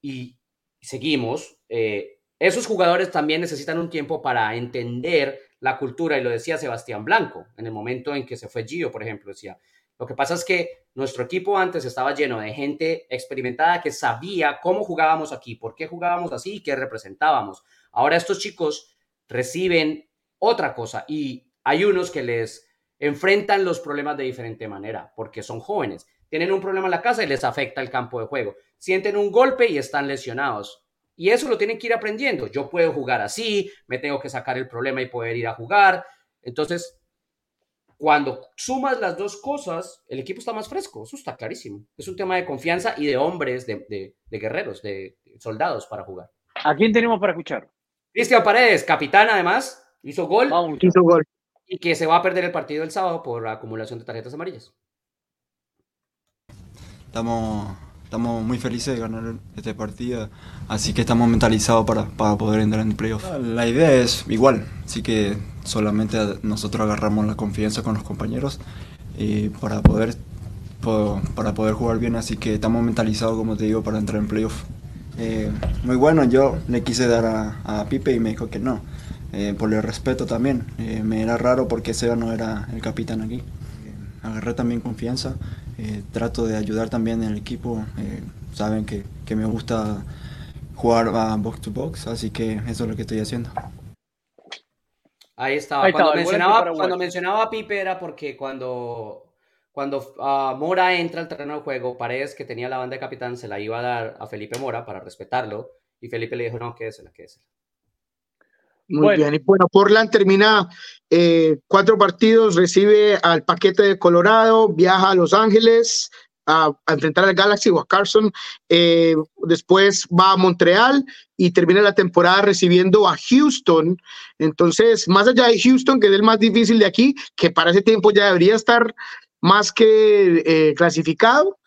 y seguimos. Eh, esos jugadores también necesitan un tiempo para entender la cultura, y lo decía Sebastián Blanco, en el momento en que se fue Gio, por ejemplo, decía, lo que pasa es que nuestro equipo antes estaba lleno de gente experimentada que sabía cómo jugábamos aquí, por qué jugábamos así y qué representábamos. Ahora estos chicos reciben otra cosa y hay unos que les enfrentan los problemas de diferente manera porque son jóvenes tienen un problema en la casa y les afecta el campo de juego. Sienten un golpe y están lesionados. Y eso lo tienen que ir aprendiendo. Yo puedo jugar así, me tengo que sacar el problema y poder ir a jugar. Entonces, cuando sumas las dos cosas, el equipo está más fresco. Eso está clarísimo. Es un tema de confianza y de hombres, de, guerreros, de, soldados para jugar. ¿A quién tenemos para escuchar? Cristian Paredes, capitán además, hizo gol. hizo gol. Y que se va a perder el partido el sábado por acumulación de tarjetas amarillas. Estamos, estamos muy felices de ganar este partido, así que estamos mentalizados para, para poder entrar en el playoff. La idea es igual, así que solamente nosotros agarramos la confianza con los compañeros y para poder, para poder jugar bien, así que estamos mentalizados, como te digo, para entrar en playoff. Eh, muy bueno, yo le quise dar a, Pipe y me dijo que no, eh, por el respeto también. Eh, me era raro porque Seba no era el capitán aquí. agarré también confianza trato de ayudar también en el equipo. Saben que, que, me gusta jugar a box to box, así que eso es lo que estoy haciendo. Ahí estaba. cuando, mencionaba, cuando mencionaba a Pipe era porque cuando, cuando ah, Mora entra al terreno de juego, Paredes, que tenía la banda de capitán, se la iba a dar a Felipe Mora para respetarlo. Y Felipe le dijo, no, quédesela, quédesela. Muy bien, y bueno, Portland termina eh, cuatro partidos, recibe al paquete de Colorado, viaja a Los Ángeles a, enfrentar al Galaxy o a Carson, eh, después va a Montreal y termina la temporada recibiendo a Houston. Entonces, más allá de Houston, que es el más difícil de aquí, que para ese tiempo ya debería estar más que eh, clasificado,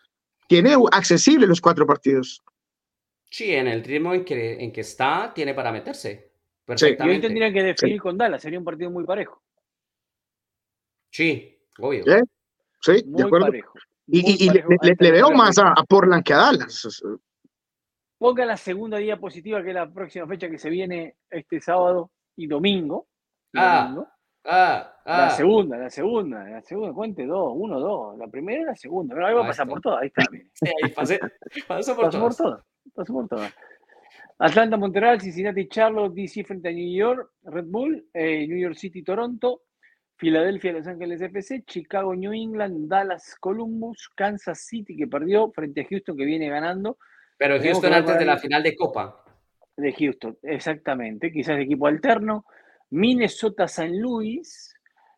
tiene accesible los cuatro partidos. Sí, en el ritmo en que, en que está, tiene para meterse. Perfectamente. hoy tendrían que definir con Dallas, sería un partido muy parejo. Sí, obvio. Sí, de acuerdo. Y, le, veo más a, Portland que a Dallas. Ponga la segunda diapositiva, que es la próxima fecha que se viene este sábado y domingo. Ah, ah, ah. La segunda, la segunda, la segunda, cuente dos, uno, dos. La primera y la segunda. Pero ahí va a pasar por todas, ahí está. Sí, [laughs] ahí pasé, pasó por, pasó por todas. Pasó por todas. Atlanta, Montreal, Cincinnati, Charlotte, DC frente a New York, Red Bull, eh, New York City, Toronto, Filadelfia, Los Ángeles FC, Chicago, New England, Dallas, Columbus, Kansas City que perdió frente a Houston que viene ganando. Pero Houston antes de la final de Copa. De Houston, exactamente, quizás equipo alterno. Minnesota, San Luis,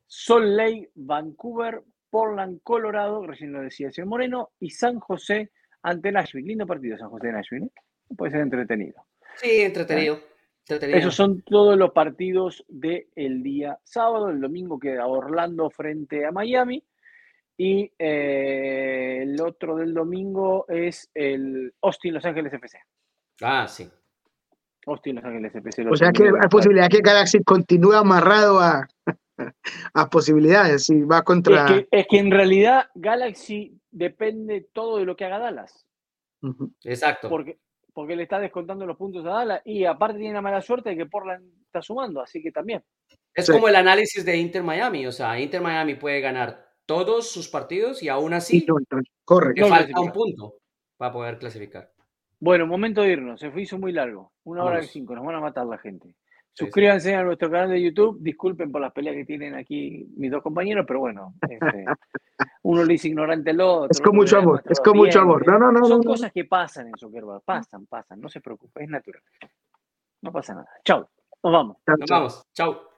Salt Lake, Vancouver, Portland, Colorado, recién lo decía señor Moreno, y San José ante Nashville. Lindo partido San José de Nashville, ¿eh? puede ser entretenido. Sí, entretenido. Esos son todos los partidos del día sábado. El domingo queda Orlando frente a Miami. Y eh, el otro del domingo es el Austin Los Ángeles FC. Ah, sí. Austin Los Ángeles FC. O sea que hay posibilidad que Galaxy continúe amarrado a, [laughs] a posibilidades y va contra. Es que, es que en realidad Galaxy depende todo de lo que haga Dallas. Exacto. Porque, porque le está descontando los puntos a Dallas y aparte tiene la mala suerte de que Portland está sumando, así que también. Es como el análisis de Inter Miami, o sea, Inter Miami puede ganar todos sus partidos y aún así correcto. le falta un punto para poder clasificar. Bueno, momento de irnos, se hizo muy largo, una hora y cinco, nos van a matar la gente. Suscríbanse a nuestro canal de YouTube. Disculpen por las peleas que tienen aquí mis dos compañeros, pero bueno, este, [laughs] uno le dice ignorante al otro. Es con mucho amor, es con mucho amor. No, no, no. Son cosas que pasan en Zuckerberg, pasan, pasan, no se preocupe, es natural. No pasa nada. Chao, nos vamos. Nos vamos, chao.